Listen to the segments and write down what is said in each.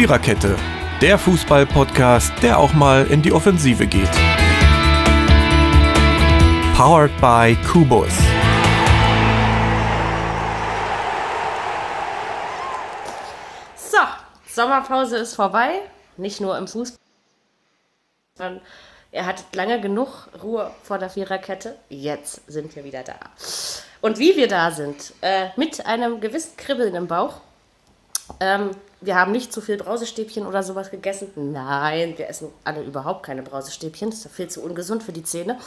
Viererkette, der Fußball-Podcast, der auch mal in die Offensive geht. Powered by Kubus. So, Sommerpause ist vorbei. Nicht nur im Fußball, sondern er hat lange genug Ruhe vor der Viererkette. Jetzt sind wir wieder da. Und wie wir da sind, äh, mit einem gewissen Kribbeln im Bauch. Ähm, wir haben nicht zu viel Brausestäbchen oder sowas gegessen. Nein, wir essen alle überhaupt keine Brausestäbchen. Das ist ja viel zu ungesund für die Zähne.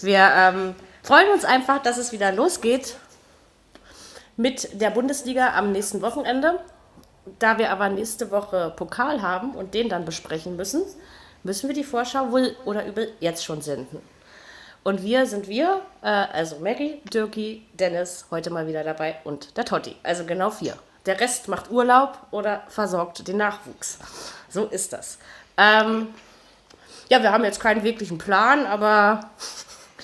Wir ähm, freuen uns einfach, dass es wieder losgeht mit der Bundesliga am nächsten Wochenende. Da wir aber nächste Woche Pokal haben und den dann besprechen müssen, müssen wir die Vorschau wohl oder übel jetzt schon senden. Und wir sind wir, äh, also Mary, Dirki, Dennis, heute mal wieder dabei und der Totti. Also genau vier. Der Rest macht Urlaub oder versorgt den Nachwuchs. So ist das. Ähm, ja, wir haben jetzt keinen wirklichen Plan, aber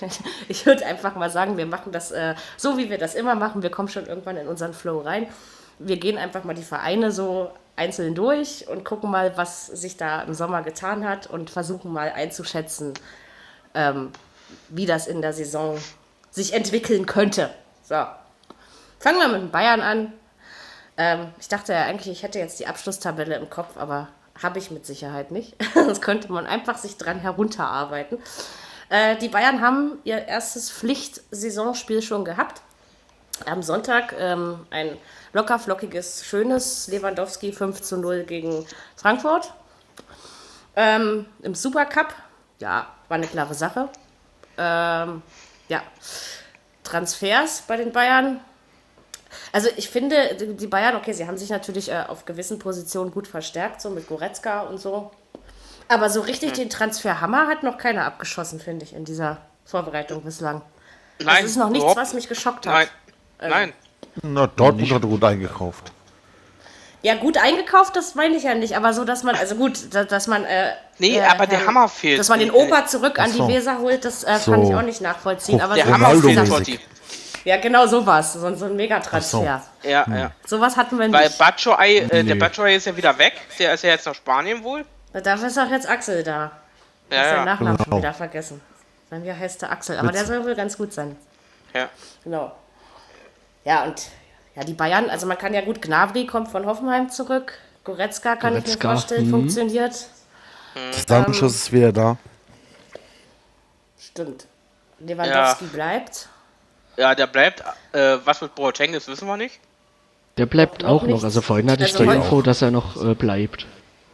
ich würde einfach mal sagen, wir machen das äh, so, wie wir das immer machen. Wir kommen schon irgendwann in unseren Flow rein. Wir gehen einfach mal die Vereine so einzeln durch und gucken mal, was sich da im Sommer getan hat und versuchen mal einzuschätzen, ähm, wie das in der Saison sich entwickeln könnte. So. Fangen wir mit Bayern an. Ähm, ich dachte ja eigentlich, ich hätte jetzt die Abschlusstabelle im Kopf, aber habe ich mit Sicherheit nicht. das könnte man einfach sich dran herunterarbeiten. Äh, die Bayern haben ihr erstes Pflichtsaisonspiel schon gehabt. Am Sonntag ähm, ein locker flockiges, schönes Lewandowski 5 zu 0 gegen Frankfurt. Ähm, Im Supercup, ja, war eine klare Sache. Ähm, ja, Transfers bei den Bayern. Also ich finde, die Bayern, okay, sie haben sich natürlich äh, auf gewissen Positionen gut verstärkt, so mit Goretzka und so. Aber so richtig den Transferhammer hat noch keiner abgeschossen, finde ich, in dieser Vorbereitung bislang. Nein, das ist noch nichts, was mich geschockt hat. Nein, Ähm, nein. Na, Dortmund hat gut eingekauft. Ja, gut eingekauft, das meine ich ja nicht, aber so, dass man, also gut, da- dass man. Äh, Nee, äh, aber der Herrn- Hammer fehlt. Dass man den Äh, Opa zurück an so. die Weser holt, das äh, So. kann ich auch nicht nachvollziehen. Aber Der so, Hammer fehlt, mäßig. Ja, genau sowas, so, so ein Megatransfer. Ja, ja. Sowas hatten wir Weil nicht. Batshuayi, äh, der Nee. Batshuayi ist ja wieder weg. Der ist ja jetzt nach Spanien wohl. Dafür ist auch jetzt Axel da. Ich Ja, habe ja. seinen Nachnamen schon Genau. wieder vergessen. Bei mir heißt er Axel, aber der soll wohl ganz gut sein. ja. Genau. Ja, und ja, die Bayern, also man kann ja gut, Gnabry kommt von Hoffenheim zurück. Goretzka kann ich Goretzka, mir vorstellen, mhm. funktioniert. Sancho ist wieder da. Stimmt. Lewandowski bleibt. Ja, der bleibt. Äh, was mit Boateng ist, wissen wir nicht. Der bleibt Noch auch nichts. noch. Also vorhin hatte ich Also die heute- Info, dass er noch äh, bleibt.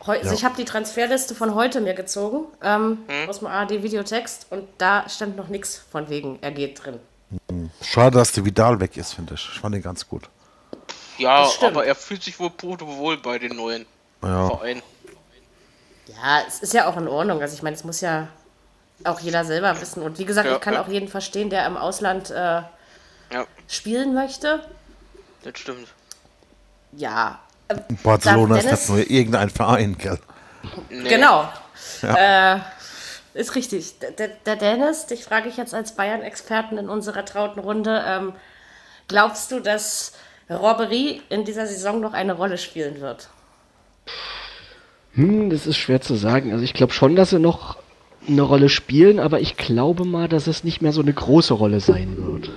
Heu also ich habe die Transferliste von heute mir gezogen, ähm, Hm? aus dem ARD-Videotext, und da stand noch nichts von wegen, er geht drin. Schade, dass der Vidal weg ist, finde ich. Ich fand den ganz gut. Ja, aber er fühlt sich wohl wohl bei den neuen Ja. Vereinen. Ja, es ist ja auch in Ordnung. Also ich meine, es muss ja auch jeder selber wissen. Und wie gesagt, Ja, ich kann ja. auch jeden verstehen, der im Ausland äh, Ja, spielen möchte. das stimmt. Ja. Barcelona ist Dennis- nur irgendein Verein, gell? Nee. Genau. Äh, ist richtig. Der, der- der Dennis, dich frage ich jetzt als Bayern-Experten in unserer trauten Runde, ähm, glaubst du, dass Robbery in dieser Saison noch eine Rolle spielen wird? Hm, das ist schwer zu sagen. Also ich glaube schon, dass sie noch eine Rolle spielen, aber ich glaube mal, dass es nicht mehr so eine große Rolle sein wird.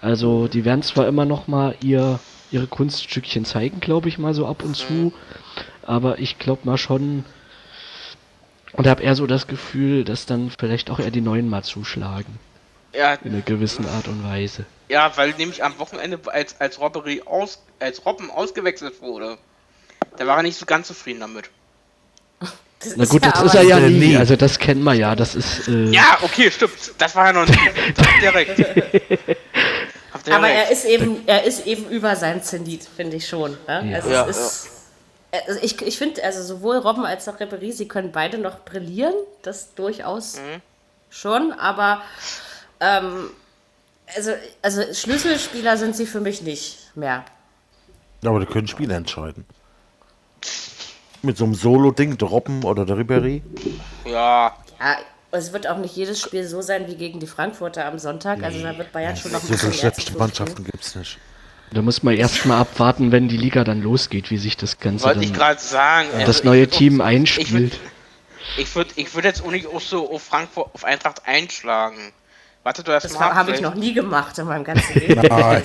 Also die werden zwar immer noch mal ihr ihre Kunststückchen zeigen, glaube ich mal so ab und zu, aber ich glaube mal schon und habe eher so das Gefühl, dass dann vielleicht auch eher die Neuen mal zuschlagen Ja, in einer gewissen Art und Weise. ja, weil nämlich am Wochenende, als, als Robbery aus, als Robben ausgewechselt wurde, da war er nicht so ganz zufrieden damit. Das Na gut, das ist er ja äh, nie. nie. Also das kennen wir ja. Das ist äh, Ja, okay, stimmt. Das war ja noch nicht. Ihr Aber er ist eben, er ist eben über sein Zenit, finde ich schon. Ne? Ja. Also Ja, ist, also ich, ich finde, also sowohl Robben als auch Ribéry, sie können beide noch brillieren, das durchaus Mhm. schon, aber ähm, also, also Schlüsselspieler sind sie für mich nicht mehr. Ja, aber die können Spiele entscheiden. Mit so einem Solo-Ding, der Robben oder der Ribéry. Ja, Ja, es wird auch nicht jedes Spiel so sein wie gegen die Frankfurter am Sonntag, also da wird Bayern schon noch ein So bisschen mehr schlechte Mannschaften gibt es nicht. Da muss man erst mal abwarten, wenn die Liga dann losgeht, wie sich das Ganze Wollte ich dann, gerade sagen. also das ich neue Team Ich einspielt. würde ich würd, ich würd jetzt auch nicht auch so auf Frankfurt, auf Eintracht einschlagen. Warte du erst Das habe ich noch nie gemacht in meinem ganzen Leben. Nein.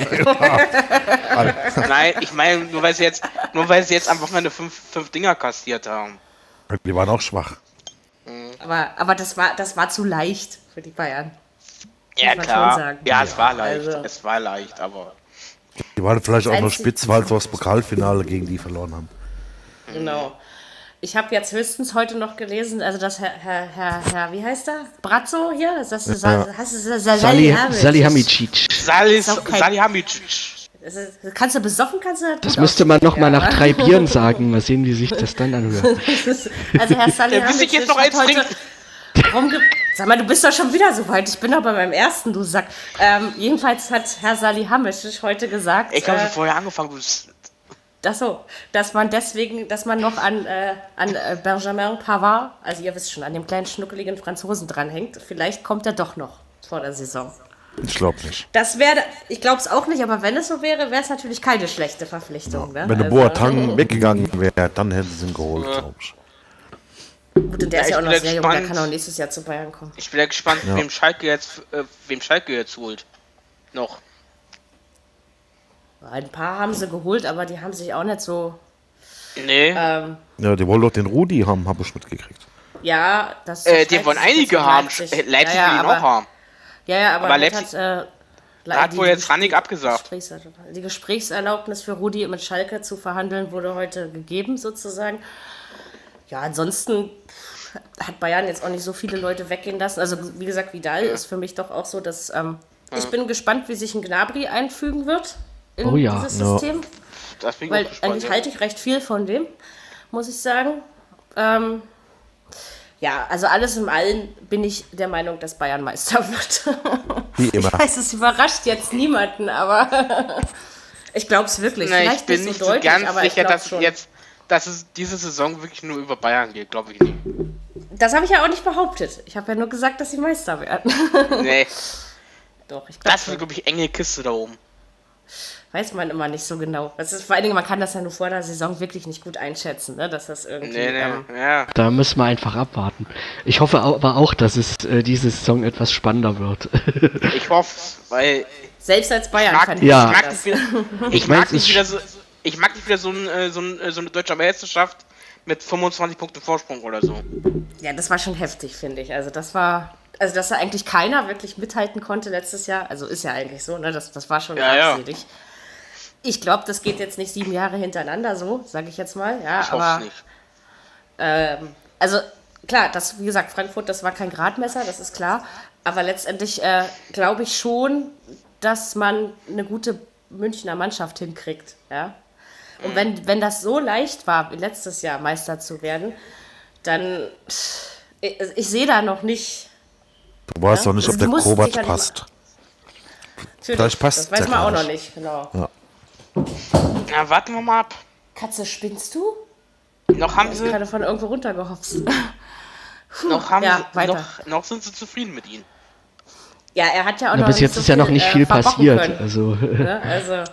Nein, ich meine, nur weil sie jetzt, nur weil sie jetzt am Wochenende fünf, fünf Dinger kassiert haben. Die waren auch schwach. Aber, aber das, war, das war zu leicht für die Bayern. Ja, klar. Ja, es war leicht. Also- Es war leicht, aber. Die waren vielleicht auch noch spitz, weil sie das Pokalfinale gegen die verloren haben. Genau. Ich habe jetzt höchstens heute noch gelesen, also dass Herr, Herr, Herr, Herr wie heißt er? Brazzo hier? Das ist, Ja. hast du Sali, Sali, Salihamidzic. Salihamidzic. Salis, Ist auch kein- Salihamidzic. Das ist- Kannst du besoffen, kannst du Das gut müsste man noch mal aussprechen, nach drei Bieren sagen. Mal sehen, wie sich das dann anhört. ja. Also Herr Salihamidzic jetzt noch eins heute rumge Sag mal, du bist doch schon wieder so weit. Ich bin doch bei meinem ersten, du Sack. Ähm, jedenfalls hat Herr Salihamidzic heute gesagt, Ich habe äh, schon vorher angefangen. Du bist- Das so, dass man deswegen, dass man noch an, äh, an äh, Benjamin Pavard, also ihr wisst schon, an dem kleinen schnuckeligen Franzosen dranhängt. Vielleicht kommt er doch noch vor der Saison. Ich glaube nicht. Das wäre, ich glaube es auch nicht, aber wenn es so wäre, wäre es natürlich keine schlechte Verpflichtung. Ne? Wenn der Also, Boateng weggegangen wäre, dann hätten sie ihn geholt, glaube ich. Gut, und der Ja, ist ja auch noch sehr jung, der gespannt. kann auch nächstes Jahr zu Bayern kommen. Ich bin ja gespannt, Ja. wem Schalke jetzt, äh, wem Schalke jetzt holt. Noch. Ein paar haben sie geholt, aber die haben sich auch nicht so. Nee. Ähm, Ja, die wollen doch den Rudi haben, habe ich mitgekriegt. ja, das. äh, die wollen einige haben. Leipzig. Leipzig, Leipzig ja, ja, will ihn aber, auch haben. Ja, ja, aber, Aber Leipzig hat, äh, Da hat wohl jetzt Rannig abgesagt. Die Gesprächserlaubnis für Rudi mit Schalke zu verhandeln wurde heute gegeben, sozusagen. Ja, ansonsten hat Bayern jetzt auch nicht so viele Leute weggehen lassen. Also, wie gesagt, Vidal ist für mich doch auch so, dass. Ähm, Ich bin gespannt, wie sich ein Gnabry einfügen wird in Oh ja, dieses ja. System. Ich Weil eigentlich halte ich recht viel von dem, muss ich sagen. Ähm, ja, also alles in allem bin ich der Meinung, dass Bayern Meister wird. Wie immer. Ich weiß, es überrascht jetzt niemanden, aber ich glaube es wirklich. Ich Vielleicht bin nicht so deutlich, ganz aber ich sicher, dass schon. jetzt, dass es diese Saison wirklich nur über Bayern geht, glaube ich nicht. Das habe ich ja auch nicht behauptet. Ich habe ja nur gesagt, dass sie Meister werden. Nee, Doch, ich glaube das wird, glaube ich, enge Kiste da oben. Weiß man immer nicht so genau. Das ist, vor allen Dingen, man kann das ja nur vor der Saison wirklich nicht gut einschätzen, ne? dass das irgendwie... Nee, nee, Ähm, ja. Da müssen wir einfach abwarten. Ich hoffe aber auch, dass es äh, diese Saison etwas spannender wird. Ich hoffe weil selbst als Bayern mag, kann Ja. ich mag das. nicht wieder, ich mag nicht wieder so, ich mag nicht wieder so, ein, äh, so, ein, äh, so eine deutsche Meisterschaft mit 25 Punkten Vorsprung oder so. Ja, das war schon heftig, finde ich. Also das war, also dass da eigentlich keiner wirklich mithalten konnte letztes Jahr. Also ist ja eigentlich so, ne? Das, das war schon Ja, ja. Ich glaube, das geht jetzt nicht sieben Jahre hintereinander so, sage ich jetzt mal. Ja, Ich hoffe aber es nicht. ähm, also klar, das, wie gesagt, Frankfurt, das war kein Gradmesser, das ist klar. Aber letztendlich äh, glaube ich schon, dass man eine gute Münchner Mannschaft hinkriegt. Ja? Und wenn, wenn das so leicht war, wie letztes Jahr Meister zu werden, dann ich, ich sehe da noch nicht. Du weißt Ja, doch nicht, ob es der Kovac passt. Vielleicht passt das weiß der man auch noch nicht. nicht, genau. Ja. Na, warten wir mal ab. Katze, spinnst du? Noch haben sie, Gerade von irgendwo runtergehopst. noch haben ja, sie, weiter. noch, noch sind sie zufrieden mit ihnen. Ja, er hat ja auch Na, noch bis nicht jetzt so ist ja noch nicht äh, viel passiert. können. Also, Ne? Also,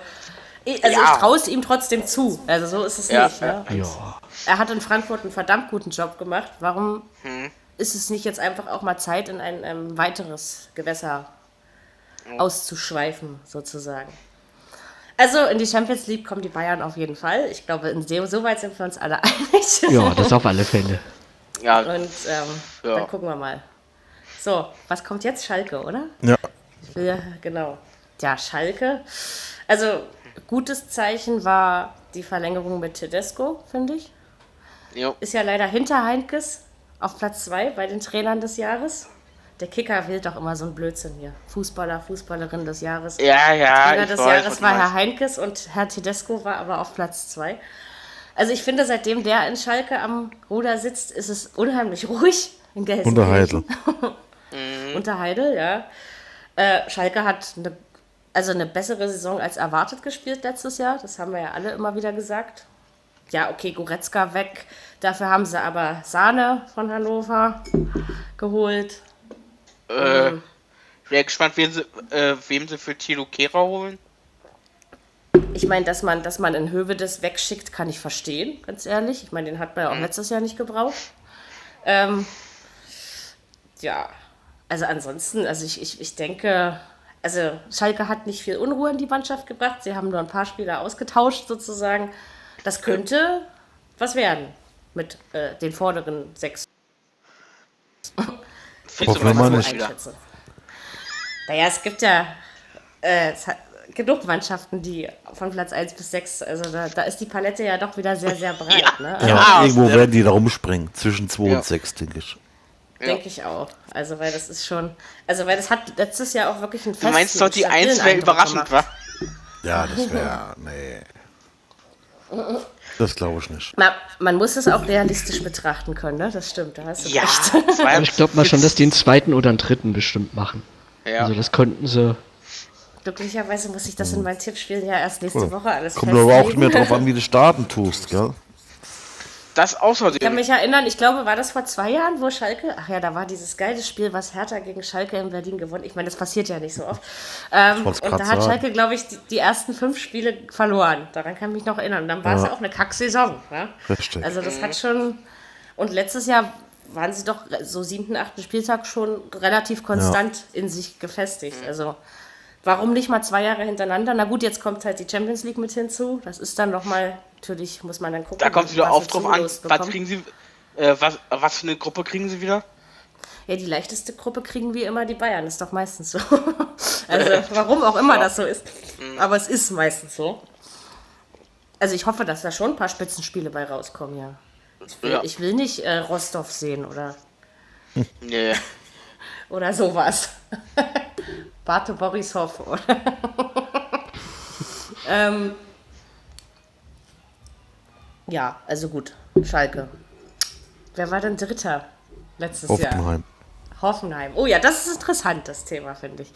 ich, also Ja. ich traue es ihm trotzdem zu. Also so ist es Ja, nicht. Ne? Ja. Er hat in Frankfurt einen verdammt guten Job gemacht. Warum Hm. ist es nicht jetzt einfach auch mal Zeit, in ein ähm, weiteres Gewässer auszuschweifen, sozusagen? Also in die Champions League kommen die Bayern auf jeden Fall. Ich glaube, in dem, soweit sind wir uns alle einig. ja, das auf alle Fälle. Ja, Und ähm, Ja. dann gucken wir mal. So, was kommt jetzt? Schalke, oder? Ja. Ja, genau. Ja, Schalke. Also, gutes Zeichen war die Verlängerung mit Tedesco, finde ich. jo. Ist ja leider hinter Heinkes auf Platz 2 bei den Trainern des Jahres. Der Kicker wählt doch immer so einen Blödsinn hier. Fußballer, Fußballerin des Jahres. ja, ja, Trainer des weiß, Jahres war Herr. Heinkes und Herr Tedesco war aber auf Platz 2. Also ich finde, seitdem der in Schalke am Ruder sitzt, ist es unheimlich ruhig in Gelsenkirchen. Unter Heidel. Unter Heidel, ja. Äh, Schalke hat eine, also eine bessere Saison als erwartet gespielt letztes Jahr. Das haben wir ja alle immer wieder gesagt. Ja, okay, Goretzka weg. Dafür haben sie aber Sahne von Hannover geholt. Äh, ich wäre gespannt, wen sie, äh, wem sie für Tilo Kehrer holen. ich meine, dass man, dass man in Höwe das wegschickt, kann ich verstehen, ganz ehrlich. Ich meine, den hat man ja auch letztes Jahr nicht gebraucht. Ähm, ja, also ansonsten, also ich, ich, ich denke, also Schalke hat nicht viel Unruhe in die Mannschaft gebracht. Sie haben nur ein paar Spieler ausgetauscht sozusagen. Das könnte was werden mit äh, den vorderen sechs. Mal weit nicht. Naja, es gibt ja äh, es hat genug Mannschaften, die von Platz 1 bis 6, also da, da ist die Palette ja doch wieder sehr, sehr breit. Ne? Also, Ja, Ja, irgendwo ja. werden die da rumspringen. Zwischen 2 Ja. und 6, denke ich. Denke ich auch. Also, weil das ist schon. Also, weil das hat letztes Jahr auch wirklich ein Du meinst doch, die stabilen 1 wäre überraschend, wa? Ja, das wäre. Nee. Das glaube ich nicht. Na, man muss es auch realistisch betrachten können, ne? Das stimmt, da hast du Ja, recht. das war ja- Aber ich glaube mal schon, dass die einen zweiten oder einen dritten bestimmt machen. Ja. Also das könnten sie. Glücklicherweise muss ich das in meinen Tippspielen ja erst nächste Woche alles Kommt aber auch festlegen. mehr drauf an, wie du starten tust, gell? Das Ich kann außerdem. mich erinnern, ich glaube, war das vor zwei Jahren, wo Schalke, ach ja, da war dieses geile Spiel, was Hertha gegen Schalke in Berlin gewonnen. Ich meine, das passiert ja nicht so oft. Ähm, und da hat sagen. Schalke, glaube ich, die, die ersten fünf Spiele verloren. Daran kann ich mich noch erinnern. Und dann war es ja auch eine Kacksaison. Ne? Richtig. Also das hat schon. Und letztes Jahr waren sie doch so siebten, achten Spieltag schon relativ konstant in sich gefestigt. Also warum nicht mal zwei Jahre hintereinander? Na gut, jetzt kommt halt die Champions League mit hinzu. Das ist dann nochmal, natürlich muss man dann gucken. Da kommt es wieder auf drauf an. Was bekommen. kriegen sie. Äh, was, was für eine Gruppe kriegen sie wieder? Ja, die leichteste Gruppe kriegen wie immer die Bayern. Ist doch meistens so. also, warum auch immer das so ist. Aber es ist meistens so. Also, ich hoffe, dass da schon ein paar Spitzenspiele bei rauskommen, ja. Ich will, Ja. ich will nicht äh, Rostov sehen oder, Nee. oder sowas. Bate Borisov oder. ähm, ja, also gut. Schalke. Wer war denn Dritter letztes Jahr? Hoffenheim. Hoffenheim. Oh ja, das ist interessant, das Thema, finde ich.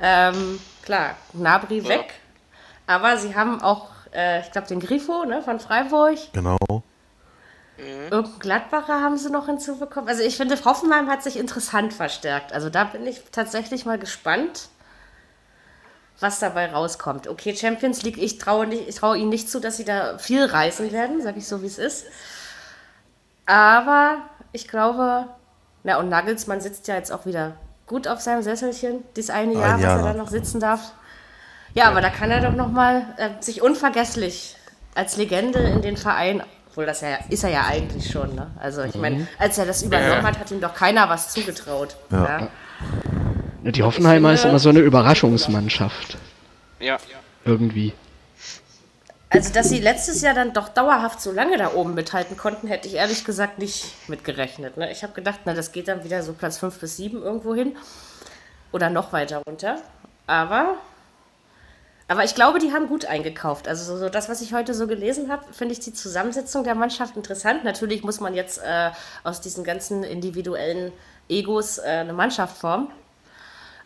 Ähm, klar, Nabri weg. Aber sie haben auch, äh, ich glaube, den Grifo ne, von Freiburg. Genau. Irgendeinen Gladbacher haben sie noch hinzubekommen. Also ich finde, Hoffenheim hat sich interessant verstärkt. Also da bin ich tatsächlich mal gespannt, was dabei rauskommt. Okay, Champions League, ich traue, nicht, ich traue ihnen nicht zu, dass sie da viel reißen werden, sage ich so, wie es ist. Aber ich glaube, na und Nagelsmann sitzt ja jetzt auch wieder gut auf seinem Sesselchen, dieses eine Jahr, Ein Jahr was er da noch. noch sitzen darf. Ja, aber da kann er doch noch mal äh, sich unvergesslich als Legende in den Verein, obwohl das ja ist er ja eigentlich schon. Ne? Also ich meine, als er das übernommen hat, hat ihm doch keiner was zugetraut. Ja. Ja, Die Hoffenheimer ist immer so eine Überraschungsmannschaft. Ja. Irgendwie. Also dass sie letztes Jahr dann doch dauerhaft so lange da oben mithalten konnten, hätte ich ehrlich gesagt nicht mitgerechnet. Ne? Ich habe gedacht, na das geht dann wieder so Platz 5 bis 7 irgendwo hin oder noch weiter runter. Aber aber ich glaube, die haben gut eingekauft. Also so, das, was ich heute so gelesen habe, finde ich die Zusammensetzung der Mannschaft interessant. Natürlich muss man jetzt äh, aus diesen ganzen individuellen Egos äh, eine Mannschaft formen.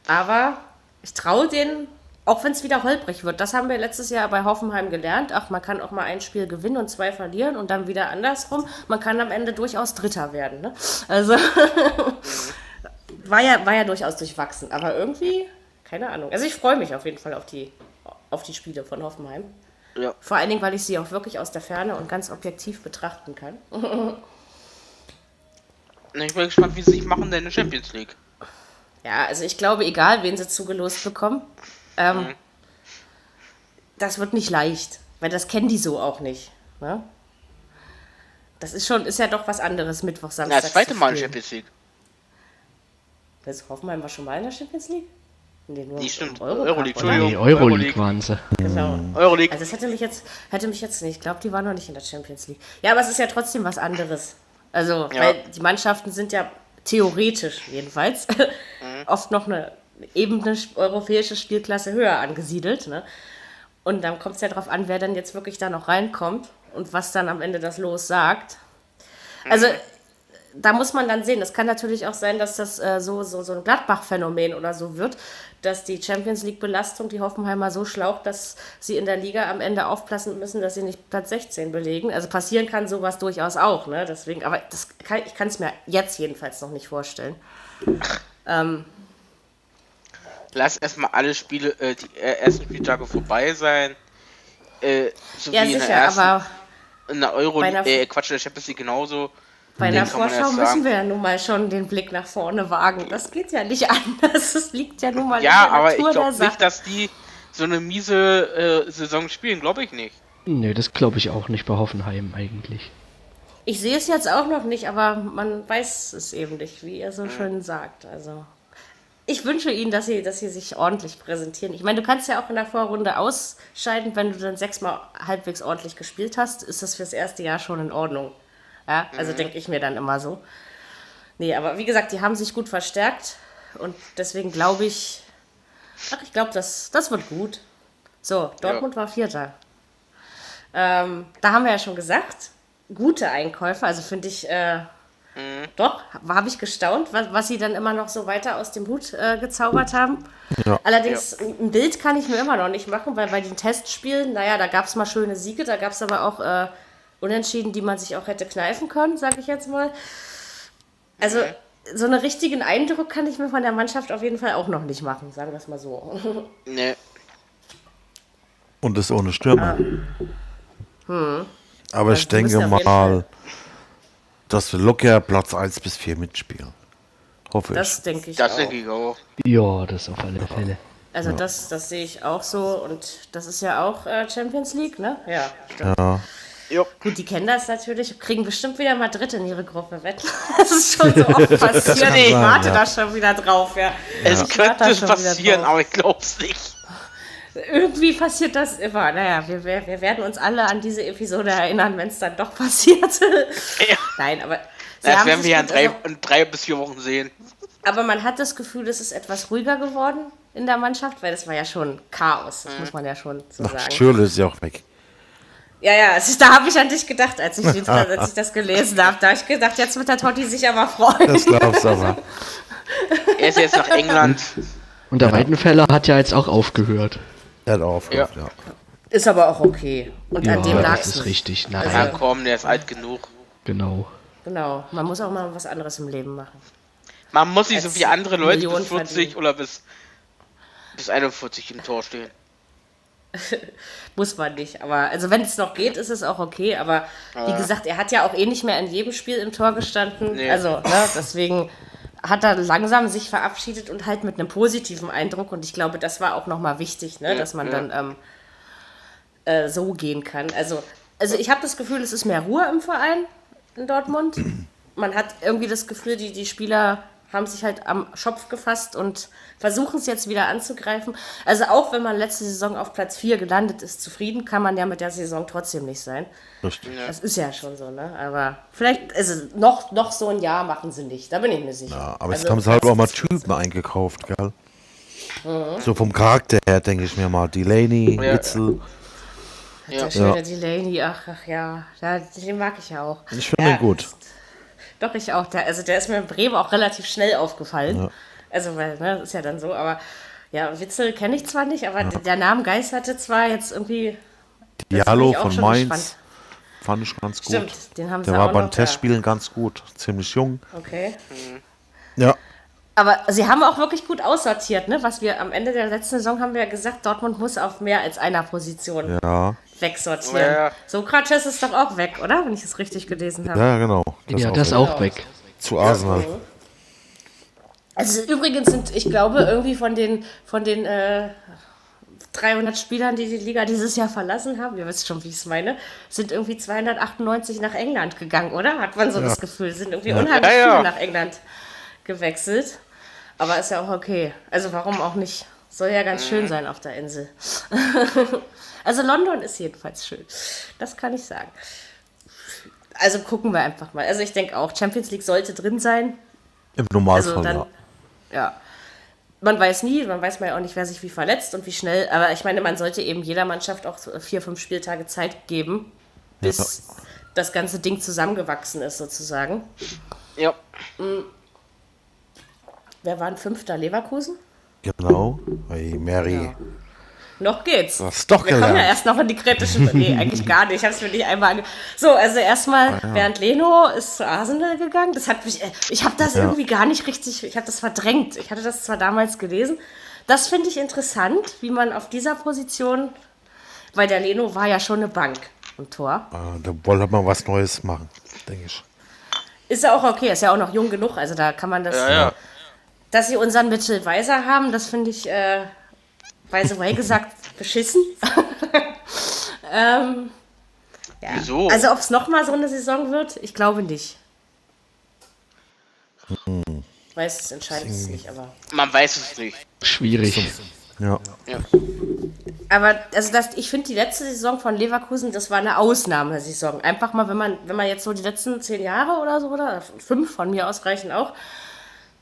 Aber ich traue denen, auch wenn es wieder holprig wird. Das haben wir letztes Jahr bei Hoffenheim gelernt. Ach, man kann auch mal ein Spiel gewinnen und zwei verlieren und dann wieder andersrum. Man kann am Ende durchaus Dritter werden. Ne? Also war, ja, war ja durchaus durchwachsen. Aber irgendwie, keine Ahnung. Also ich freue mich auf jeden Fall auf die, auf die Spiele von Hoffenheim. Ja. Vor allen Dingen, weil ich sie auch wirklich aus der Ferne und ganz objektiv betrachten kann. Ich bin gespannt, wie sie sich machen denn in der Champions League. Ja, also ich glaube, egal, wen sie zugelost bekommen, ähm, das wird nicht leicht, weil das kennen die so auch nicht. Ne? Das ist schon, ist ja doch was anderes, Mittwoch, Samstag. das zweite Mal in. Champions League. Das Hoffenheim war schon mal in der Champions League? Nee, nur Nee, im stimmt. Eurocup, Euroleague? Entschuldigung. Nee, Euroleague Euroleague. waren sie. Genau. Euroleague. Also das hätte mich jetzt, hätte mich jetzt nicht. Ich glaube, die waren noch nicht in der Champions League. Ja, aber es ist ja trotzdem was anderes. Also, Ja. weil die Mannschaften sind ja theoretisch jedenfalls oft noch eine ebene europäische Spielklasse höher angesiedelt. Ne? Und dann kommt es ja darauf an, wer dann jetzt wirklich da noch reinkommt und was dann am Ende das Los sagt. Also da muss man dann sehen. Es kann natürlich auch sein, dass das äh, so, so, so ein Gladbach-Phänomen oder so wird, dass die Champions League-Belastung die Hoffenheimer so schlaucht, dass sie in der Liga am Ende aufpassen müssen, dass sie nicht Platz 16 belegen. Also passieren kann sowas durchaus auch. Ne? Deswegen, aber das kann, ich kann es mir jetzt jedenfalls noch nicht vorstellen. Ähm, Lass erstmal alle Spiele, äh, die äh, ersten Spieltage vorbei sein. Äh, so Ja, wie in der sicher, ersten, aber in der Euro, äh, Quatsch, in der Champions League genauso. Bei einer man Vorschau müssen wir ja nun mal schon den Blick nach vorne wagen. Das geht ja nicht anders. Es liegt ja nun mal Ja, in der aber ich Natur der glaube Sache. nicht, dass die so eine miese äh, Saison spielen, glaube ich nicht. Nee, das glaube ich auch nicht bei Hoffenheim eigentlich. Ich sehe es jetzt auch noch nicht, aber man weiß es eben nicht, wie ihr so schön sagt. Also ich wünsche Ihnen, dass Sie, dass Sie sich ordentlich präsentieren. Ich meine, du kannst ja auch in der Vorrunde ausscheiden, wenn du dann sechsmal halbwegs ordentlich gespielt hast, ist das fürs erste Jahr schon in Ordnung. Ja, also denke ich mir dann immer so. Nee, aber wie gesagt, die haben sich gut verstärkt und deswegen glaube ich, ach, ich glaube, das, das wird gut. So, Dortmund war Vierter. Ähm, da haben wir ja schon gesagt, gute Einkäufe, also finde ich, äh, doch, habe ich gestaunt, was, was sie dann immer noch so weiter aus dem Hut äh, gezaubert haben. Allerdings, ein Bild kann ich mir immer noch nicht machen, weil bei den Testspielen, naja, da gab es mal schöne Siege, da gab es aber auch äh, Unentschieden, die man sich auch hätte kneifen können, sage ich jetzt mal. Also, so einen richtigen Eindruck kann ich mir von der Mannschaft auf jeden Fall auch noch nicht machen, sagen wir es mal so. Ne. Und ist ohne Stürmer. Aber ich Also die müssen denke mal, dass wir locker Platz 1 bis 4 mitspielen. Hoffe Das denke ich Das auch. denke ich auch. Ja, das auf alle Fälle. Also das, das sehe ich auch so und das ist ja auch äh, Champions League, ne? Ja, stimmt. ich. Ja. Jo. Gut, die kennen das natürlich, kriegen bestimmt wieder Madrid in ihre Gruppe wetten. Das ist schon so oft passiert. Ich warte ja. da schon wieder drauf, ja. Es Ich könnte schon wieder passieren, drauf. aber ich glaube es nicht. Irgendwie passiert das immer. Naja, wir, wir, wir werden uns alle an diese Episode erinnern, wenn es dann doch passiert. Ja. Nein, aber. sie Das haben werden wir ja in drei, in drei bis vier Wochen sehen. Aber man hat das Gefühl, es ist etwas ruhiger geworden in der Mannschaft, weil das war ja schon Chaos, das muss man ja schon so Ach, sagen. Schürle ist ja auch weg. Ja, ja, also, da habe ich an dich gedacht, als ich, den- als ich das gelesen habe. Da habe ich gedacht, jetzt wird der Totti sich aber freuen. Das glaubst du aber. Er ist jetzt nach England. Und der Weidenfeller hat ja jetzt auch aufgehört. Er hat aufgehört, ja. Ist aber auch okay. Und an dem lag das es. ist richtig. Ja, Nein, komm, der ist alt genug. genau. Genau, man muss auch mal was anderes im Leben machen. Man muss nicht so Als wie andere Leute Millionen bis 40 verdienen. oder bis, bis 41 im Tor stehen. Muss man nicht. Aber also wenn es noch geht, ist es auch okay. Aber wie gesagt, er hat ja auch eh nicht mehr in jedem Spiel im Tor gestanden. Nee. Also, ne, deswegen hat er langsam sich verabschiedet und halt mit einem positiven Eindruck. Und ich glaube, das war auch nochmal wichtig, ne, dass man ja. dann ähm, äh, so gehen kann. Also, also ich habe das Gefühl, es ist mehr Ruhe im Verein in Dortmund. Man hat irgendwie das Gefühl, die, die Spieler haben sich halt am Schopf gefasst und versuchen es jetzt wieder anzugreifen. Also auch wenn man letzte Saison auf Platz 4 gelandet ist, zufrieden kann man ja mit der Saison trotzdem nicht sein. Richtig. Das ist ja schon so, ne? Aber vielleicht, also noch, noch so ein Jahr machen sie nicht, da bin ich mir sicher. Ja, aber jetzt also, haben sie halt auch mal Typen eingekauft, gell? So vom Charakter her denke ich mir mal. Delaney, Ja. Witzel. Der Ja. schöne Delaney, ach, ach ja, ja, den mag ich ja auch. Ich finde ja, ihn gut. Doch, ich auch. Der, also der ist mir in Bremen auch relativ schnell aufgefallen. Also, weil, ne, das ist ja dann so, aber ja, Witzel kenne ich zwar nicht, aber der Name geisterte zwar jetzt irgendwie. Diallo von Mainz gespannt. fand ich ganz gut. Stimmt, den haben sie Der war beim noch, Testspielen ganz gut. Ziemlich jung. Ja. Okay. Ja. Aber sie haben auch wirklich gut aussortiert, ne? Was wir am Ende der letzten Saison haben wir ja gesagt, Dortmund muss auf mehr als einer Position Ja. Wegsortieren. Ja. Sokrates ist doch auch weg, oder? Wenn ich es richtig gelesen habe. Ja, genau. ja, das so. auch weg. Zu Arsenal. Also übrigens sind, ich glaube, irgendwie von den, von den äh, 300 Spielern, die die Liga dieses Jahr verlassen haben, ihr wisst schon, wie ich es meine, sind irgendwie 298 nach England gegangen, oder? Hat man so das Gefühl, sind irgendwie unheimlich Ja, ja. viele nach England gewechselt. Aber ist ja auch okay. Also warum auch nicht? Soll ja ganz schön sein auf der Insel. also London ist jedenfalls schön. Das kann ich sagen. Also gucken wir einfach mal. Also ich denke auch, Champions League sollte drin sein. Im Also Normalfall, dann, ja. ja. Man weiß nie, man weiß mal ja auch nicht, wer sich wie verletzt und wie schnell. Aber ich meine, man sollte eben jeder Mannschaft auch vier, fünf Spieltage Zeit geben, bis das ganze Ding zusammengewachsen ist, sozusagen. Ja. Wer war ein Fünfter? Leverkusen? Genau. Hey, Mary. Noch geht's. Du hast doch Wir kommen ja erst noch in die kritischen. Nee, eigentlich gar nicht. Ich habe es mir nicht einmal ange So, also erstmal, Bernd Leno ist zu Arsenal gegangen. Das hat mich, äh, ich habe das Ja. irgendwie gar nicht richtig, ich habe das verdrängt. Ich hatte das zwar damals gelesen. Das finde ich interessant, wie man auf dieser Position Weil der Leno war ja schon eine Bank im Tor. Äh, da wollen wir mal was Neues machen, denke ich. Ist ja auch okay, ist ja auch noch jung genug, also da kann man das. Ja, ja. Dass sie unseren Mitchell Weiser haben, das finde ich, äh, by the way gesagt, beschissen. ähm, ja. Wieso? Also ob es nochmal so eine Saison wird, ich glaube nicht. Weiß es entscheidend es nicht, aber. Man weiß es nicht. Schwierig. Ja. Aber also das, ich finde die letzte Saison von Leverkusen, das war eine Ausnahmesaison. Einfach mal, wenn man, wenn man jetzt so die letzten zehn Jahre oder so, oder fünf von mir aus reichen auch,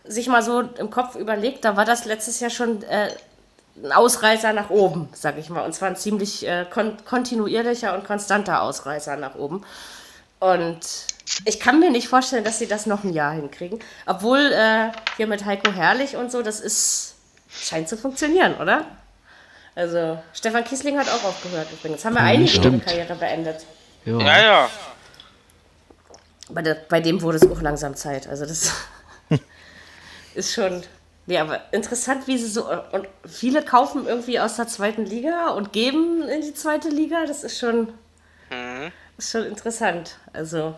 sich mal so im Kopf überlegt, da war das letztes Jahr schon äh, ein Ausreißer nach oben, sag ich mal. Und zwar ein ziemlich äh, kon kontinuierlicher und konstanter Ausreißer nach oben. Und ich kann mir nicht vorstellen, dass sie das noch ein Jahr hinkriegen. Obwohl äh, hier mit Heiko Herrlich und so, das ist scheint zu funktionieren, oder? Also Stefan Kiesling hat auch aufgehört übrigens. Haben wir einige ihre. Karriere beendet. Ja. Ja, ja. Bei, der, bei dem wurde es auch langsam Zeit. Also das ist schon. Ja, aber interessant, wie sie so. Und viele kaufen irgendwie aus der zweiten Liga und geben in die zweite Liga. Das ist schon. Ist schon interessant. Also.